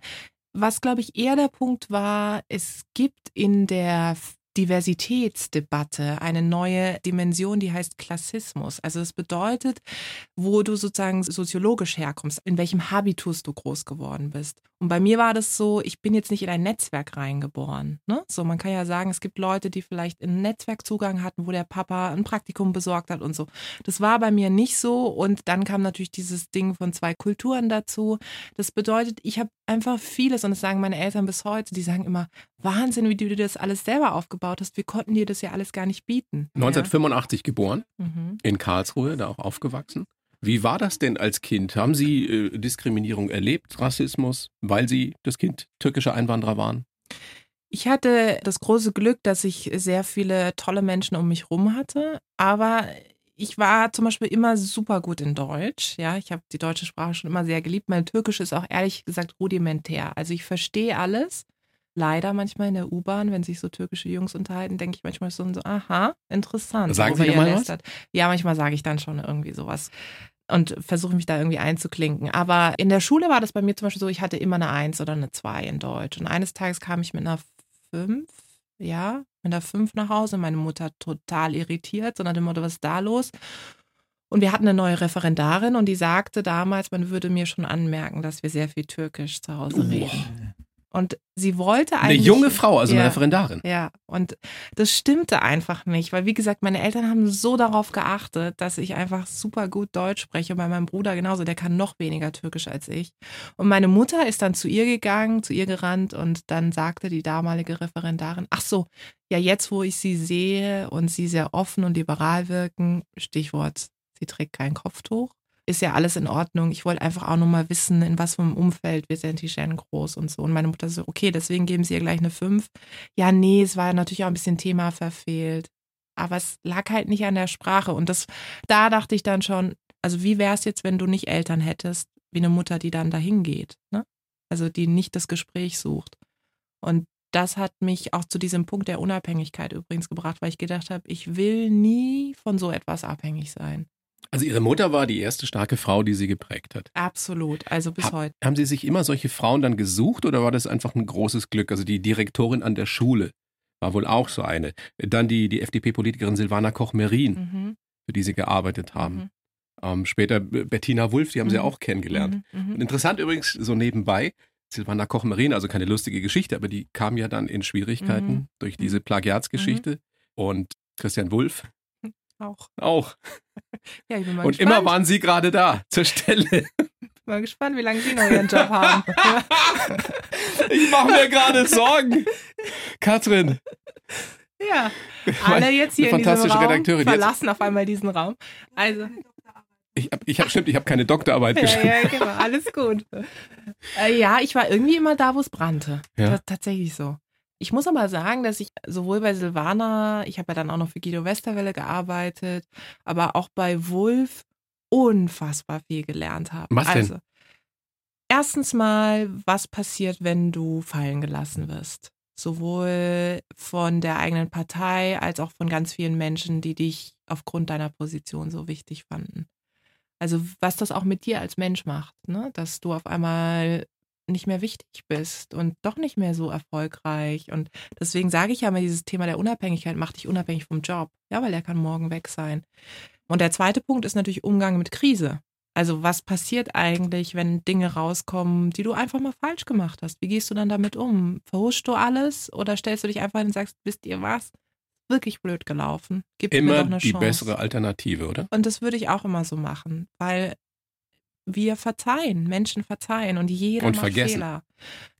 Was, glaube ich, eher der Punkt war, es gibt in der Diversitätsdebatte eine neue Dimension, die heißt Klassismus. Also es bedeutet, wo du sozusagen soziologisch herkommst, in welchem Habitus du groß geworden bist. Und bei mir war das so, ich bin jetzt nicht in ein Netzwerk reingeboren. Ne? So, man kann ja sagen, es gibt Leute, die vielleicht einen Netzwerkzugang hatten, wo der Papa ein Praktikum besorgt hat und so. Das war bei mir nicht so. Und dann kam natürlich dieses Ding von zwei Kulturen dazu. Das bedeutet, ich habe einfach vieles, und das sagen meine Eltern bis heute, die sagen immer, Wahnsinn, wie du dir das alles selber aufgebaut hast. Wir konnten dir das ja alles gar nicht bieten. 1985 geboren, Ja. Mhm. in Karlsruhe, da auch aufgewachsen. Wie war das denn als Kind? Haben Sie äh, Diskriminierung erlebt, Rassismus, weil Sie das Kind türkischer Einwanderer waren? Ich hatte das große Glück, dass ich sehr viele tolle Menschen um mich rum hatte, aber ich war zum Beispiel immer super gut in Deutsch. Ja, ich habe die deutsche Sprache schon immer sehr geliebt. Mein Türkisch ist auch ehrlich gesagt rudimentär. Also ich verstehe alles. Leider manchmal in der U-Bahn, wenn sich so türkische Jungs unterhalten, denke ich manchmal so, so aha, interessant. Sagen Sie mal was? Ja, manchmal sage ich dann schon irgendwie sowas und versuche mich da irgendwie einzuklinken. Aber in der Schule war das bei mir zum Beispiel so, ich hatte immer eine Eins oder eine Zwei in Deutsch. Und eines Tages kam ich mit einer Fünf, ja, mit einer Fünf nach Hause. Meine Mutter total irritiert, so nach dem Motto, was ist da los? Und wir hatten eine neue Referendarin und die sagte damals, man würde mir schon anmerken, dass wir sehr viel Türkisch zu Hause reden. Und sie wollte Eine eigentlich. junge Frau, also eine Ja. Referendarin. Ja, und das stimmte einfach nicht, weil wie gesagt, meine Eltern haben so darauf geachtet, dass ich einfach super gut Deutsch spreche. Und bei meinem Bruder genauso, der kann noch weniger Türkisch als ich. Und meine Mutter ist dann zu ihr gegangen, zu ihr gerannt und dann sagte die damalige Referendarin, ach so, ja, jetzt wo ich sie sehe und sie sehr offen und liberal wirken, Stichwort, sie trägt kein Kopftuch, ist ja alles in Ordnung. Ich wollte einfach auch nur mal wissen, in was für einem Umfeld wird denn Tijen groß und so. Und meine Mutter so, okay, deswegen geben sie ihr gleich eine 5. Ja, nee, es war natürlich auch ein bisschen Thema verfehlt. Aber es lag halt nicht an der Sprache. Und das, da dachte ich dann schon, also wie wäre es jetzt, wenn du nicht Eltern hättest, wie eine Mutter, die dann dahin geht, ne? Also die nicht das Gespräch sucht. Und das hat mich auch zu diesem Punkt der Unabhängigkeit übrigens gebracht, weil ich gedacht habe, ich will nie von so etwas abhängig sein. Also Ihre Mutter war die erste starke Frau, die Sie geprägt hat. Absolut. Also bis Ha- heute. Haben Sie sich immer solche Frauen dann gesucht oder war das einfach ein großes Glück? Also die Direktorin an der Schule war wohl auch so eine. Dann die, die FDP-Politikerin Silvana Koch-Merin, Mhm. für die Sie gearbeitet haben. Mhm. Ähm, später Bettina Wulff, die haben Sie Mhm. auch kennengelernt. Mhm. Mhm. Und interessant übrigens, so nebenbei, Silvana Koch-Marin, also keine lustige Geschichte, aber die kam ja dann in Schwierigkeiten Mhm. durch diese Plagiatsgeschichte. Und Christian Wulff Auch. auch. Ja, ich bin mal Und gespannt. immer waren sie gerade da, zur Stelle. mal gespannt, wie lange Sie noch Ihren Job haben. Ich mache mir gerade Sorgen. Katrin, ja, alle jetzt hier in diesem Raum Redakteurin. Jetzt- verlassen auf einmal diesen Raum. Also, ich habe, ich hab, stimmt, ich habe keine Doktorarbeit ja, geschrieben. ja, genau, alles gut. Äh, ja, ich war irgendwie immer da, wo es brannte. Ja. Ta- Tatsächlich so. Ich muss aber sagen, dass ich sowohl bei Silvana, ich habe ja dann auch noch für Guido Westerwelle gearbeitet, aber auch bei Wulf unfassbar viel gelernt habe. Was denn? Also, erstens mal, was passiert, wenn du fallen gelassen wirst? Sowohl von der eigenen Partei als auch von ganz vielen Menschen, die dich aufgrund deiner Position so wichtig fanden. Also was das auch mit dir als Mensch macht, ne? dass du auf einmal nicht mehr wichtig bist und doch nicht mehr so erfolgreich. Und deswegen sage ich ja immer, dieses Thema der Unabhängigkeit macht dich unabhängig vom Job. Ja, weil er kann morgen weg sein. Und der zweite Punkt ist natürlich Umgang mit Krise. Also was passiert eigentlich, wenn Dinge rauskommen, die du einfach mal falsch gemacht hast? Wie gehst du dann damit um? Verhuschst du alles oder stellst du dich einfach hin und sagst, wisst ihr was? Wirklich blöd gelaufen. Gib mir Immer doch eine die Chance. bessere Alternative, oder? Und das würde ich auch immer so machen, weil wir verzeihen, Menschen verzeihen und jeder Und macht vergessen. Fehler.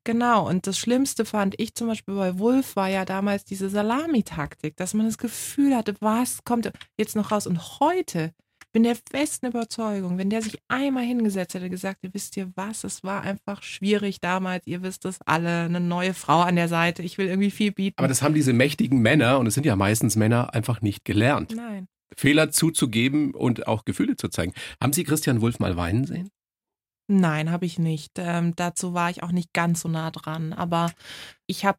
Genau, und das Schlimmste fand ich zum Beispiel bei Wolf war ja damals diese Salamitaktik, dass man das Gefühl hatte, was kommt jetzt noch raus? Und heute bin der festen Überzeugung, wenn der sich einmal hingesetzt hätte, gesagt, ihr wisst ihr was, es war einfach schwierig damals, ihr wisst es alle, eine neue Frau an der Seite, ich will irgendwie viel bieten. Aber das haben diese mächtigen Männer, und es sind ja meistens Männer, einfach nicht gelernt. Nein. Fehler zuzugeben und auch Gefühle zu zeigen. Haben Sie Christian Wulff mal weinen sehen? Nein, habe ich nicht. Ähm, dazu war ich auch nicht ganz so nah dran. Aber ich habe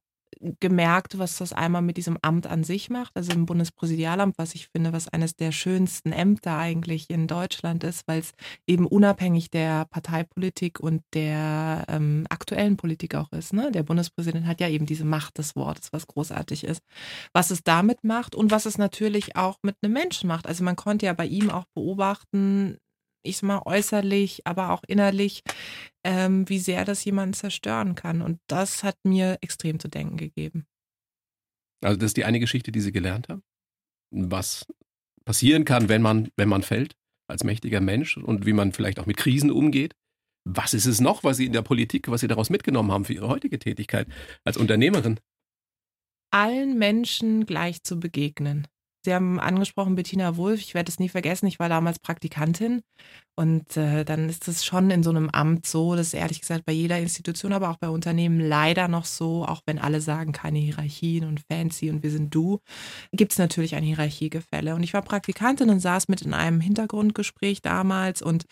gemerkt, was das einmal mit diesem Amt an sich macht, also im Bundespräsidialamt, was ich finde, was eines der schönsten Ämter eigentlich in Deutschland ist, weil es eben unabhängig der Parteipolitik und der ähm, aktuellen Politik auch ist. Ne? Der Bundespräsident hat ja eben diese Macht des Wortes, was großartig ist. Was es damit macht und was es natürlich auch mit einem Menschen macht. Also man konnte ja bei ihm auch beobachten, ich sag mal äußerlich, aber auch innerlich, ähm, wie sehr das jemanden zerstören kann. Und das hat mir extrem zu denken gegeben. Also das ist die eine Geschichte, die Sie gelernt haben. Was passieren kann, wenn man, wenn man fällt als mächtiger Mensch und wie man vielleicht auch mit Krisen umgeht. Was ist es noch, was Sie in der Politik, was Sie daraus mitgenommen haben für Ihre heutige Tätigkeit als Unternehmerin? Allen Menschen gleich zu begegnen. Sie haben angesprochen Bettina Wulff, ich werde es nie vergessen, ich war damals Praktikantin und äh, dann ist es schon in so einem Amt so, das ist ehrlich gesagt bei jeder Institution, aber auch bei Unternehmen leider noch so, auch wenn alle sagen, keine Hierarchien und fancy und wir sind du, gibt es natürlich ein Hierarchiegefälle. Und ich war Praktikantin und saß mit in einem Hintergrundgespräch damals und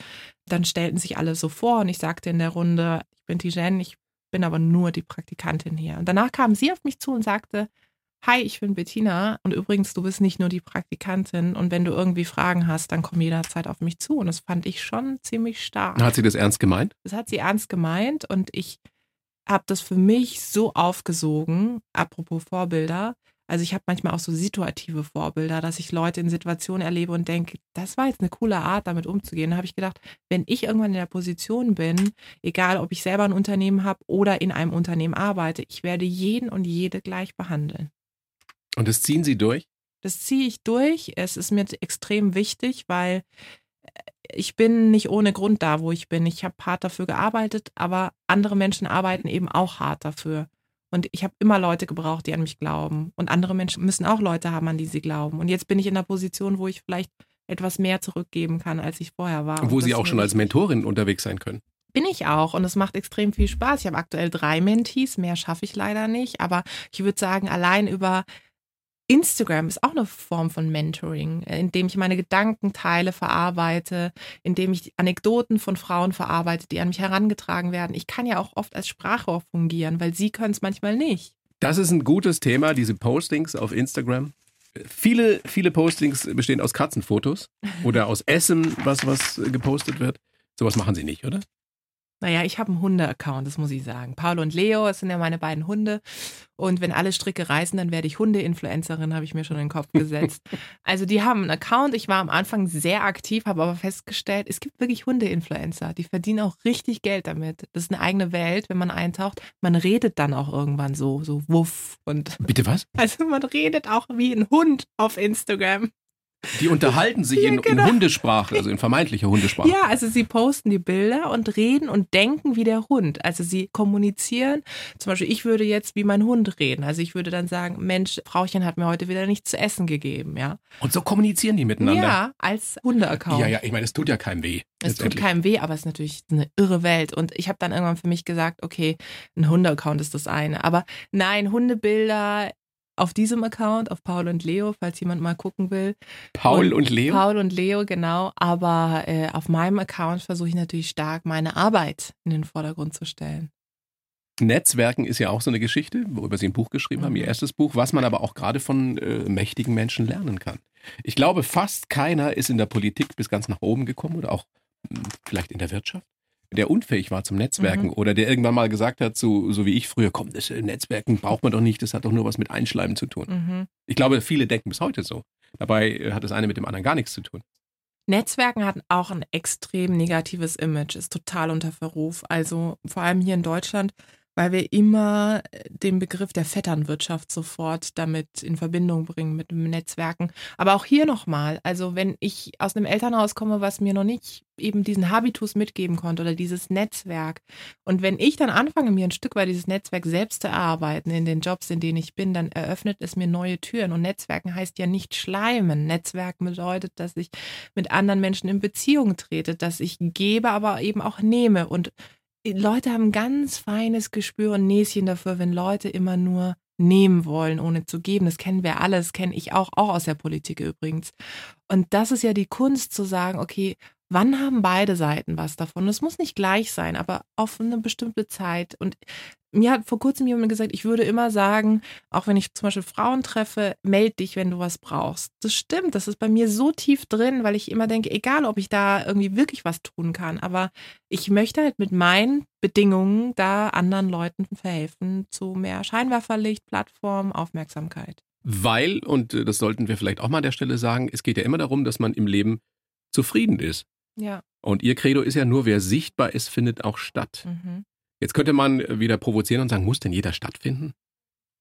dann stellten sich alle so vor und ich sagte in der Runde, ich bin Tijen, ich bin aber nur die Praktikantin hier. Und danach kam sie auf mich zu und sagte, Hi, ich bin Bettina und übrigens, du bist nicht nur die Praktikantin und wenn du irgendwie Fragen hast, dann komm jederzeit auf mich zu. Und das fand ich schon ziemlich stark. Hat sie das ernst gemeint? Das hat sie ernst gemeint und ich habe das für mich so aufgesogen, apropos Vorbilder. Also ich habe manchmal auch so situative Vorbilder, dass ich Leute in Situationen erlebe und denke, das war jetzt eine coole Art, damit umzugehen. Da habe ich gedacht, wenn ich irgendwann in der Position bin, egal ob ich selber ein Unternehmen habe oder in einem Unternehmen arbeite, ich werde jeden und jede gleich behandeln. Und das ziehen Sie durch? Das ziehe ich durch. Es ist mir extrem wichtig, weil ich bin nicht ohne Grund da, wo ich bin. Ich habe hart dafür gearbeitet, aber andere Menschen arbeiten eben auch hart dafür. Und ich habe immer Leute gebraucht, die an mich glauben. Und andere Menschen müssen auch Leute haben, an die sie glauben. Und jetzt bin ich in einer Position, wo ich vielleicht etwas mehr zurückgeben kann, als ich vorher war. Und wo Sie auch schon als. Mentorin unterwegs sein können. Bin ich auch und es macht extrem viel Spaß. Ich habe aktuell drei Mentees, mehr schaffe ich leider nicht, aber ich würde sagen, allein über Instagram ist auch eine Form von Mentoring, äh, indem ich meine Gedanken teile, verarbeite, indem ich Anekdoten von Frauen verarbeite, die an mich herangetragen werden. Ich kann ja auch oft als Sprachrohr fungieren, weil sie können es manchmal nicht. Das ist ein gutes Thema, diese Postings auf Instagram. Viele, viele Postings bestehen aus Katzenfotos oder aus Essen, was, was gepostet wird. Sowas machen Sie nicht, oder? Naja, ich habe einen Hunde-Account, das muss ich sagen. Paul und Leo, das sind ja meine beiden Hunde. Und wenn alle Stricke reißen, dann werde ich Hunde-Influencerin, habe ich mir schon in den Kopf gesetzt. also die haben einen Account. Ich war am Anfang sehr aktiv, habe aber festgestellt, es gibt wirklich Hunde-Influencer. Die verdienen auch richtig Geld damit. Das ist eine eigene Welt, wenn man eintaucht. Man redet dann auch irgendwann so, so wuff. Und Bitte was? also man redet auch wie ein Hund auf Instagram. Die unterhalten sich Ja, in, genau. in Hundesprache, also in vermeintlicher Hundesprache. Ja, also sie posten die Bilder und reden und denken wie der Hund. Also sie kommunizieren. Zum Beispiel, ich würde jetzt wie mein Hund reden. Also ich würde dann sagen, Mensch, Frauchen hat mir heute wieder nichts zu essen gegeben, ja. Und so kommunizieren die miteinander. Ja, als Hunde-Account. ja, ja, ich meine, es tut ja keinem weh. Es tut keinem weh, aber es ist natürlich eine irre Welt. Und ich habe dann irgendwann für mich gesagt, okay, ein Hunde-Account ist das eine. Aber nein, Hundebilder auf diesem Account, auf Paul und Leo, falls jemand mal gucken will. Paul und Leo. Paul und Leo, genau. Aber äh, auf meinem Account versuche ich natürlich stark, meine Arbeit in den Vordergrund zu stellen. Netzwerken ist ja auch so eine Geschichte, worüber Sie ein Buch geschrieben haben, Mhm. Ihr erstes Buch, was man aber auch gerade von äh, mächtigen Menschen lernen kann. Ich glaube, fast keiner ist in der Politik bis ganz nach oben gekommen oder auch mh, vielleicht in der Wirtschaft, der unfähig war zum Netzwerken Mhm. oder der irgendwann mal gesagt hat, so, so wie ich früher, komm, das äh, Netzwerken braucht man doch nicht, das hat doch nur was mit Einschleimen zu tun. Mhm. Ich glaube, viele denken bis heute so. Dabei äh, hat das eine mit dem anderen gar nichts zu tun. Netzwerken hat auch ein extrem negatives Image, ist total unter Verruf. Also vor allem hier in Deutschland, weil wir immer den Begriff der Vetternwirtschaft sofort damit in Verbindung bringen mit Netzwerken. Aber auch hier nochmal, also wenn ich aus einem Elternhaus komme, was mir noch nicht eben diesen Habitus mitgeben konnte oder dieses Netzwerk. Und wenn ich dann anfange, mir ein Stück weit dieses Netzwerk selbst zu erarbeiten in den Jobs, in denen ich bin, dann eröffnet es mir neue Türen. Und Netzwerken heißt ja nicht schleimen. Netzwerken bedeutet, dass ich mit anderen Menschen in Beziehung trete, dass ich gebe, aber eben auch nehme. Und Leute haben ganz feines Gespür und Näschen dafür, wenn Leute immer nur nehmen wollen, ohne zu geben. Das kennen wir alle, das kenne ich auch, auch aus der Politik übrigens. Und das ist ja die Kunst zu sagen, okay, wann haben beide Seiten was davon? Es muss nicht gleich sein, aber auf eine bestimmte Zeit. Und mir hat vor kurzem jemand gesagt, ich würde immer sagen, auch wenn ich zum Beispiel Frauen treffe, meld dich, wenn du was brauchst. Das stimmt, das ist bei mir so tief drin, weil ich immer denke, egal ob ich da irgendwie wirklich was tun kann, aber ich möchte halt mit meinen Bedingungen da anderen Leuten verhelfen zu mehr Scheinwerferlicht, Plattform, Aufmerksamkeit. Weil, und äh, das sollten wir vielleicht auch mal an der Stelle sagen, es geht ja immer darum, dass man im Leben zufrieden ist. Ja. Und Ihr Credo ist ja nur, wer sichtbar ist, findet auch statt. Mhm. Jetzt könnte man wieder provozieren und sagen, muss denn jeder stattfinden?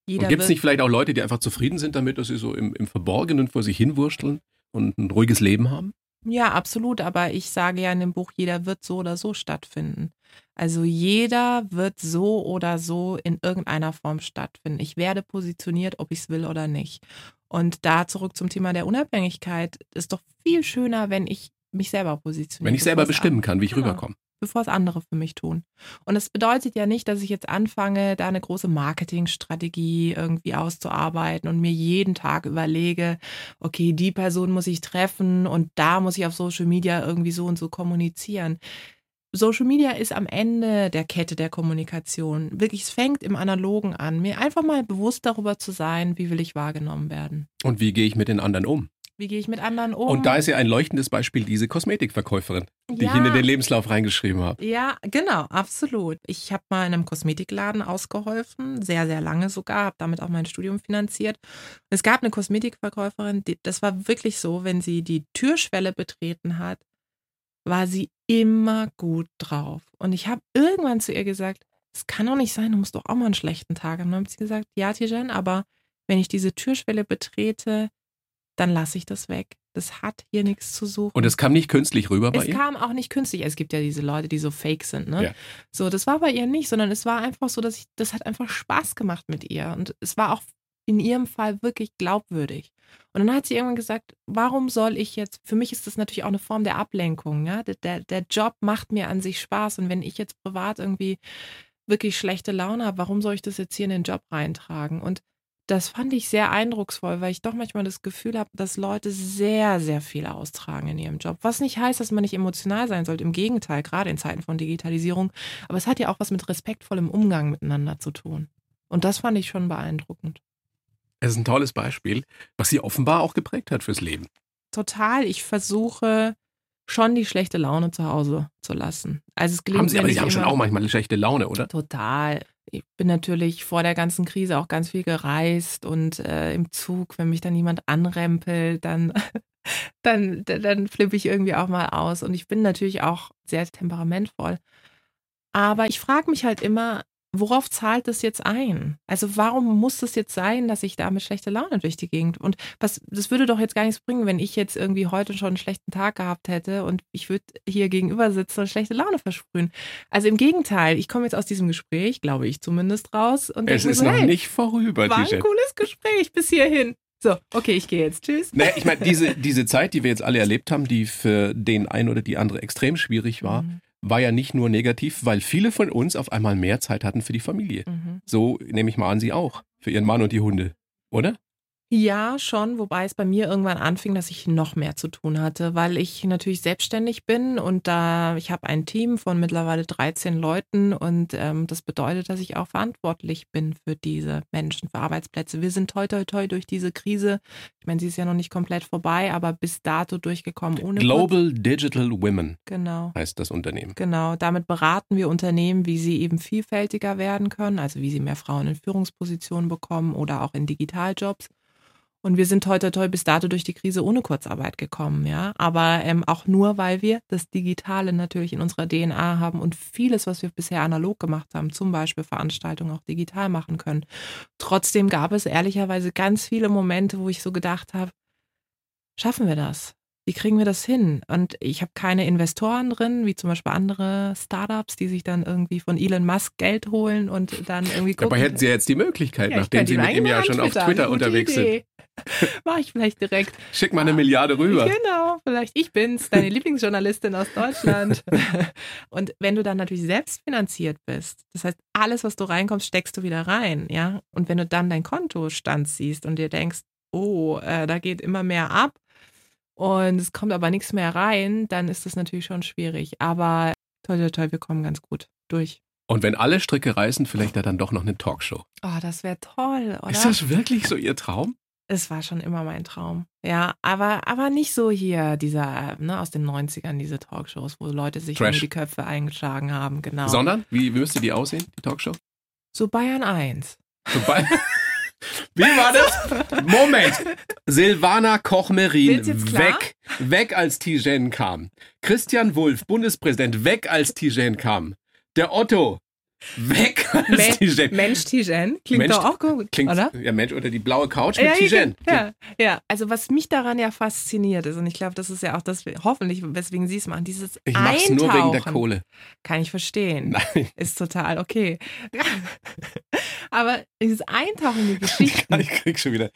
Jeder und gibt es nicht vielleicht auch Leute, die einfach zufrieden sind damit, dass sie so im, im Verborgenen vor sich hinwursteln und ein ruhiges Leben haben? Ja, absolut. Aber ich sage ja in dem Buch, jeder wird so oder so stattfinden. Also jeder wird so oder so in irgendeiner Form stattfinden. Ich werde positioniert, ob ich es will oder nicht. Und da zurück zum Thema der Unabhängigkeit. Ist doch viel schöner, wenn ich mich selber positioniere. Wenn ich selber es bestimmen an- kann, wie ich Genau. rüberkomme. bevor es andere für mich tun. Und das bedeutet ja nicht, dass ich jetzt anfange, da eine große Marketingstrategie irgendwie auszuarbeiten und mir jeden Tag überlege, okay, die Person muss ich treffen und da muss ich auf Social Media irgendwie so und so kommunizieren. Social Media ist am Ende der Kette der Kommunikation. Wirklich, es fängt im Analogen an. Mir einfach mal bewusst darüber zu sein, wie will ich wahrgenommen werden. Und wie gehe ich mit den anderen um? Wie gehe ich mit anderen um? Und da ist ja ein leuchtendes Beispiel diese Kosmetikverkäuferin, die ich Ja. Ihnen in den Lebenslauf reingeschrieben habe. Ja, genau, absolut. Ich habe mal in einem Kosmetikladen ausgeholfen, sehr, sehr lange sogar, habe damit auch mein Studium finanziert. Es gab eine Kosmetikverkäuferin, die, das war wirklich so, wenn sie die Türschwelle betreten hat, war sie immer gut drauf. Und ich habe irgendwann zu ihr gesagt, es kann doch nicht sein, du musst doch auch mal einen schlechten Tag haben. Dann hat sie gesagt, ja, Tijan, aber wenn ich diese Türschwelle betrete, dann lasse ich das weg. Das hat hier nichts zu suchen. Und es kam nicht künstlich rüber bei Es ihr? kam auch nicht künstlich. Es gibt ja diese Leute, die so fake sind, ne? Ja. So, das war bei ihr nicht, sondern es war einfach so, dass ich, das hat einfach Spaß gemacht mit ihr. Und es war auch in ihrem Fall wirklich glaubwürdig. Und dann hat sie irgendwann gesagt, warum soll ich jetzt, für mich ist das natürlich auch eine Form der Ablenkung, ja? Der, der, der Job macht mir an sich Spaß. Und wenn ich jetzt privat irgendwie wirklich schlechte Laune habe, warum soll ich das jetzt hier in den Job reintragen? Und das fand ich sehr eindrucksvoll, weil ich doch manchmal das Gefühl habe, dass Leute sehr, sehr viel austragen in ihrem Job. Was nicht heißt, dass man nicht emotional sein sollte. Im Gegenteil, gerade in Zeiten von Digitalisierung. Aber es hat ja auch was mit respektvollem Umgang miteinander zu tun. Und das fand ich schon beeindruckend. Es ist ein tolles Beispiel, was sie offenbar auch geprägt hat fürs Leben. Total. Ich versuche schon die schlechte Laune zu Hause zu lassen. Also es gelingt Haben Sie, aber Sie haben schon auch manchmal eine schlechte Laune, oder? Total. Ich bin natürlich vor der ganzen Krise auch ganz viel gereist und äh, im Zug, wenn mich dann jemand anrempelt, dann, dann, dann, dann flippe ich irgendwie auch mal aus. Und ich bin natürlich auch sehr temperamentvoll. Aber ich frage mich halt immer, worauf zahlt das jetzt ein? Also warum muss es jetzt sein, dass ich da mit schlechter Laune durch die Gegend und was das würde doch jetzt gar nichts bringen, wenn ich jetzt irgendwie heute schon einen schlechten Tag gehabt hätte und ich würde hier gegenüber sitzen und schlechte Laune versprühen. Also im Gegenteil, ich komme jetzt aus diesem Gespräch, glaube ich zumindest raus und Es ist so, noch hey, nicht vorüber, war ein cooles Gespräch bis hierhin. So, okay, ich gehe jetzt. Tschüss. Naja, ich meine, diese, diese Zeit, die wir jetzt alle erlebt haben, die für den einen oder die andere extrem schwierig war, Mhm. War ja nicht nur negativ, weil viele von uns auf einmal mehr Zeit hatten für die Familie. Mhm. So nehme ich mal an, Sie auch. Für Ihren Mann und die Hunde. Oder? Ja, schon, wobei es bei mir irgendwann anfing, dass ich noch mehr zu tun hatte, weil ich natürlich selbstständig bin und da ich habe ein Team von mittlerweile 13 Leuten und ähm, das bedeutet, dass ich auch verantwortlich bin für diese Menschen, für Arbeitsplätze. Wir sind toi toi toi durch diese Krise. Ich meine, sie ist ja noch nicht komplett vorbei, aber bis dato durchgekommen ohne Global Digital Women. Genau. heißt das Unternehmen. Genau, damit beraten wir Unternehmen, wie sie eben vielfältiger werden können, also wie sie mehr Frauen in Führungspositionen bekommen oder auch in Digitaljobs. Und wir sind heute toll bis dato durch die Krise ohne Kurzarbeit gekommen, ja. Aber ähm, auch nur, weil wir das Digitale natürlich in unserer DNA haben und vieles, was wir bisher analog gemacht haben, zum Beispiel Veranstaltungen auch digital machen können. Trotzdem gab es ehrlicherweise ganz viele Momente, wo ich so gedacht habe, schaffen wir das? Wie kriegen wir das hin? Und ich habe keine Investoren drin, wie zum Beispiel andere Startups, die sich dann irgendwie von Elon Musk Geld holen und dann irgendwie gucken. Dabei hätten Sie ja jetzt die Möglichkeit, Ja, nachdem Sie mit ihm ja schon auf. Twitter unterwegs sind. Mach ich vielleicht direkt. Schick mal eine Milliarde rüber. Genau, vielleicht ich bin's, deine Lieblingsjournalistin aus Deutschland. Und wenn du dann natürlich selbst finanziert bist, das heißt, alles, was du reinkommst, steckst du wieder rein, ja. Und wenn du dann dein Kontostand siehst und dir denkst, oh, äh, da geht immer mehr ab und es kommt aber nichts mehr rein, dann ist das natürlich schon schwierig. Aber toll, toll, toll, wir kommen ganz gut durch. Und wenn alle Stricke reißen, vielleicht ja dann doch noch eine Talkshow. Oh, das wäre toll, oder? Ist das wirklich so Ihr Traum? Es war schon immer mein Traum. Ja, aber, aber nicht so hier, dieser, ne, aus den 90ern, diese Talkshows, wo Leute sich Trash. um die Köpfe eingeschlagen haben, genau. Sondern, wie müsste die aussehen, die Talkshow? so Bayern 1. Wobei- Wie war das? Moment. Silvana Koch-Merin weg. Weg, als Tijen kam. Christian Wulff, Bundespräsident, weg, als Tijen kam. Der Otto, weg, als Me-. Mensch Tijen, klingt Mensch- doch auch gut, Klingt, oder? ja Mensch, oder die blaue Couch Ja, mit Tijen. ja, ja, also was mich daran ja fasziniert ist, und ich glaube, das ist ja auch das, hoffentlich, weswegen Sie es machen, dieses Ich mach's Eintauchen, nur wegen der Kohle. kann ich verstehen. Nein, Ist total okay. Aber dieses Eintauchen in die Geschichten, ich krieg schon wieder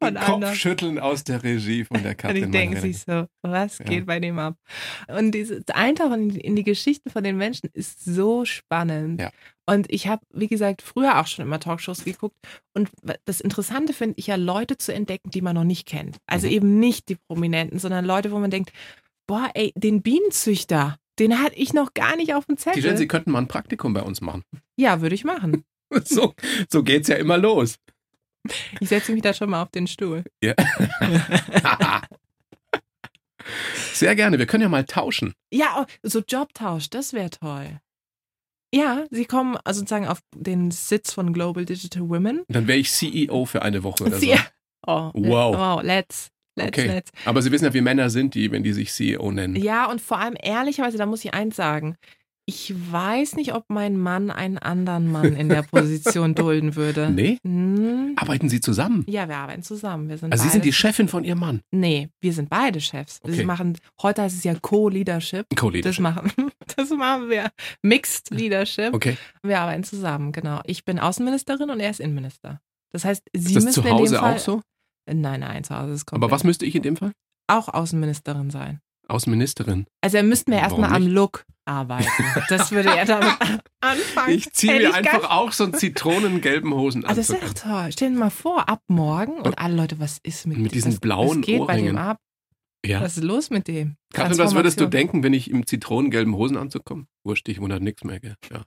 anderen. Kopfschütteln aus der Regie von der Und Katrin. die denken Manfredi. sich so, was Ja. geht bei dem ab? Und dieses Eintauchen in die, die Geschichten von den Menschen ist so spannend. Ja. Und ich habe, wie gesagt, früher auch schon immer Talkshows geguckt. Und das Interessante finde ich ja, Leute zu entdecken, die man noch nicht kennt. Also Mhm. eben nicht die Prominenten, sondern Leute, wo man denkt, boah, ey, den Bienenzüchter, den hatte ich noch gar nicht auf dem Zettel. Tijen, Sie könnten mal ein Praktikum bei uns machen. ja, würde ich machen. So, so geht's ja immer los. Ich setze mich da schon mal auf den Stuhl. Ja. Sehr gerne. Wir können ja mal tauschen. Ja, oh, so Jobtausch, das wäre toll. Ja, sie kommen also sozusagen auf den Sitz von Global Digital Women. Dann wäre ich CEO für eine Woche oder so. Oh, Wow. wow, let's, let's, Okay. let's. Aber Sie wissen ja, wie Männer sind, die, wenn die sich CEO nennen. Ja, und vor allem ehrlicherweise, da muss ich eins sagen. Ich weiß nicht, ob mein Mann einen anderen Mann in der Position dulden würde. Nee? Hm, Arbeiten Sie zusammen? ja, wir arbeiten zusammen. Wir sind Also Sie sind die Chefin von Ihrem Mann. Nee, wir sind beide Chefs. Okay. Wir machen, heute heißt es ja Co-Leadership. Co-Leader. Das machen, das machen wir. Mixed Leadership. Okay. Wir arbeiten zusammen, genau. Ich bin Außenministerin und er ist Innenminister. Das heißt, Sie Ist das müssen zu in dem Hause Fall, auch so? Nein, nein, zu Hause ist komplett. Aber was müsste ich in dem Fall? Auch Außenministerin sein. Außenministerin. Also er müsste mir Warum erstmal am? Look arbeiten. Das würde er damit anfangen. Ich ziehe mir ich einfach auch so einen zitronengelben Hosenanzug. Ah, das ist doch toll. Stell dir mal vor, ab morgen und alle Leute, was ist mit Mit diesen was, blauen was geht bei Ohrringen. dem ab? ja. Was ist los mit dem? Katrin, was würdest du denken, wenn ich im zitronengelben Hosenanzug komme? Wurscht, dich wundert nichts mehr, gell? Ja.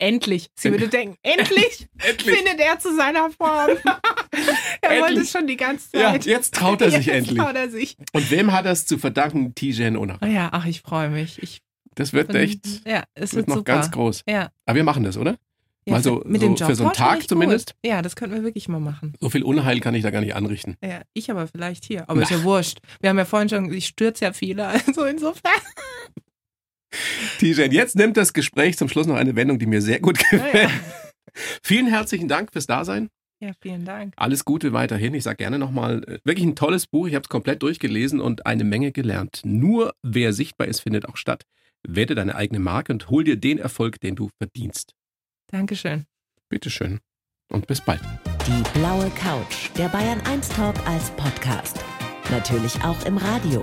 Endlich. Sie würde denken, endlich, Endlich. findet er zu seiner Form. er wollte Endlich. es schon die ganze Ja, Zeit. jetzt traut er sich Jetzt endlich. traut er sich. Und wem hat das zu verdanken? Tijen Ona. Oh ja, ach, ich freue mich. Ich Das wird bin, echt Ja, es wird wird noch super. ganz groß. Ja. Aber wir machen das, oder? ja Mal so- für- mit so dem für so einen Tag zumindest? Gut. Ja, das könnten wir wirklich mal machen. So viel Unheil kann ich da gar nicht anrichten. Ja, ich aber vielleicht hier. Aber ist ja wurscht. Wir haben ja vorhin schon, ich stürze ja viele, also insofern. Tijen, jetzt nimmt das Gespräch zum Schluss noch eine Wendung, die mir sehr gut gefällt. Ja, ja. Vielen herzlichen Dank fürs Dasein. ja, vielen Dank. Alles Gute weiterhin. Ich sage gerne nochmal, äh, wirklich ein tolles Buch. Ich habe es komplett durchgelesen und eine Menge gelernt. Nur wer sichtbar ist, findet auch statt. Werde deine eigene Marke und hol dir den Erfolg, den du verdienst. Dankeschön. Bitteschön und bis bald. Die blaue Couch, der Bayern 1 Talk als Podcast. Natürlich auch im Radio.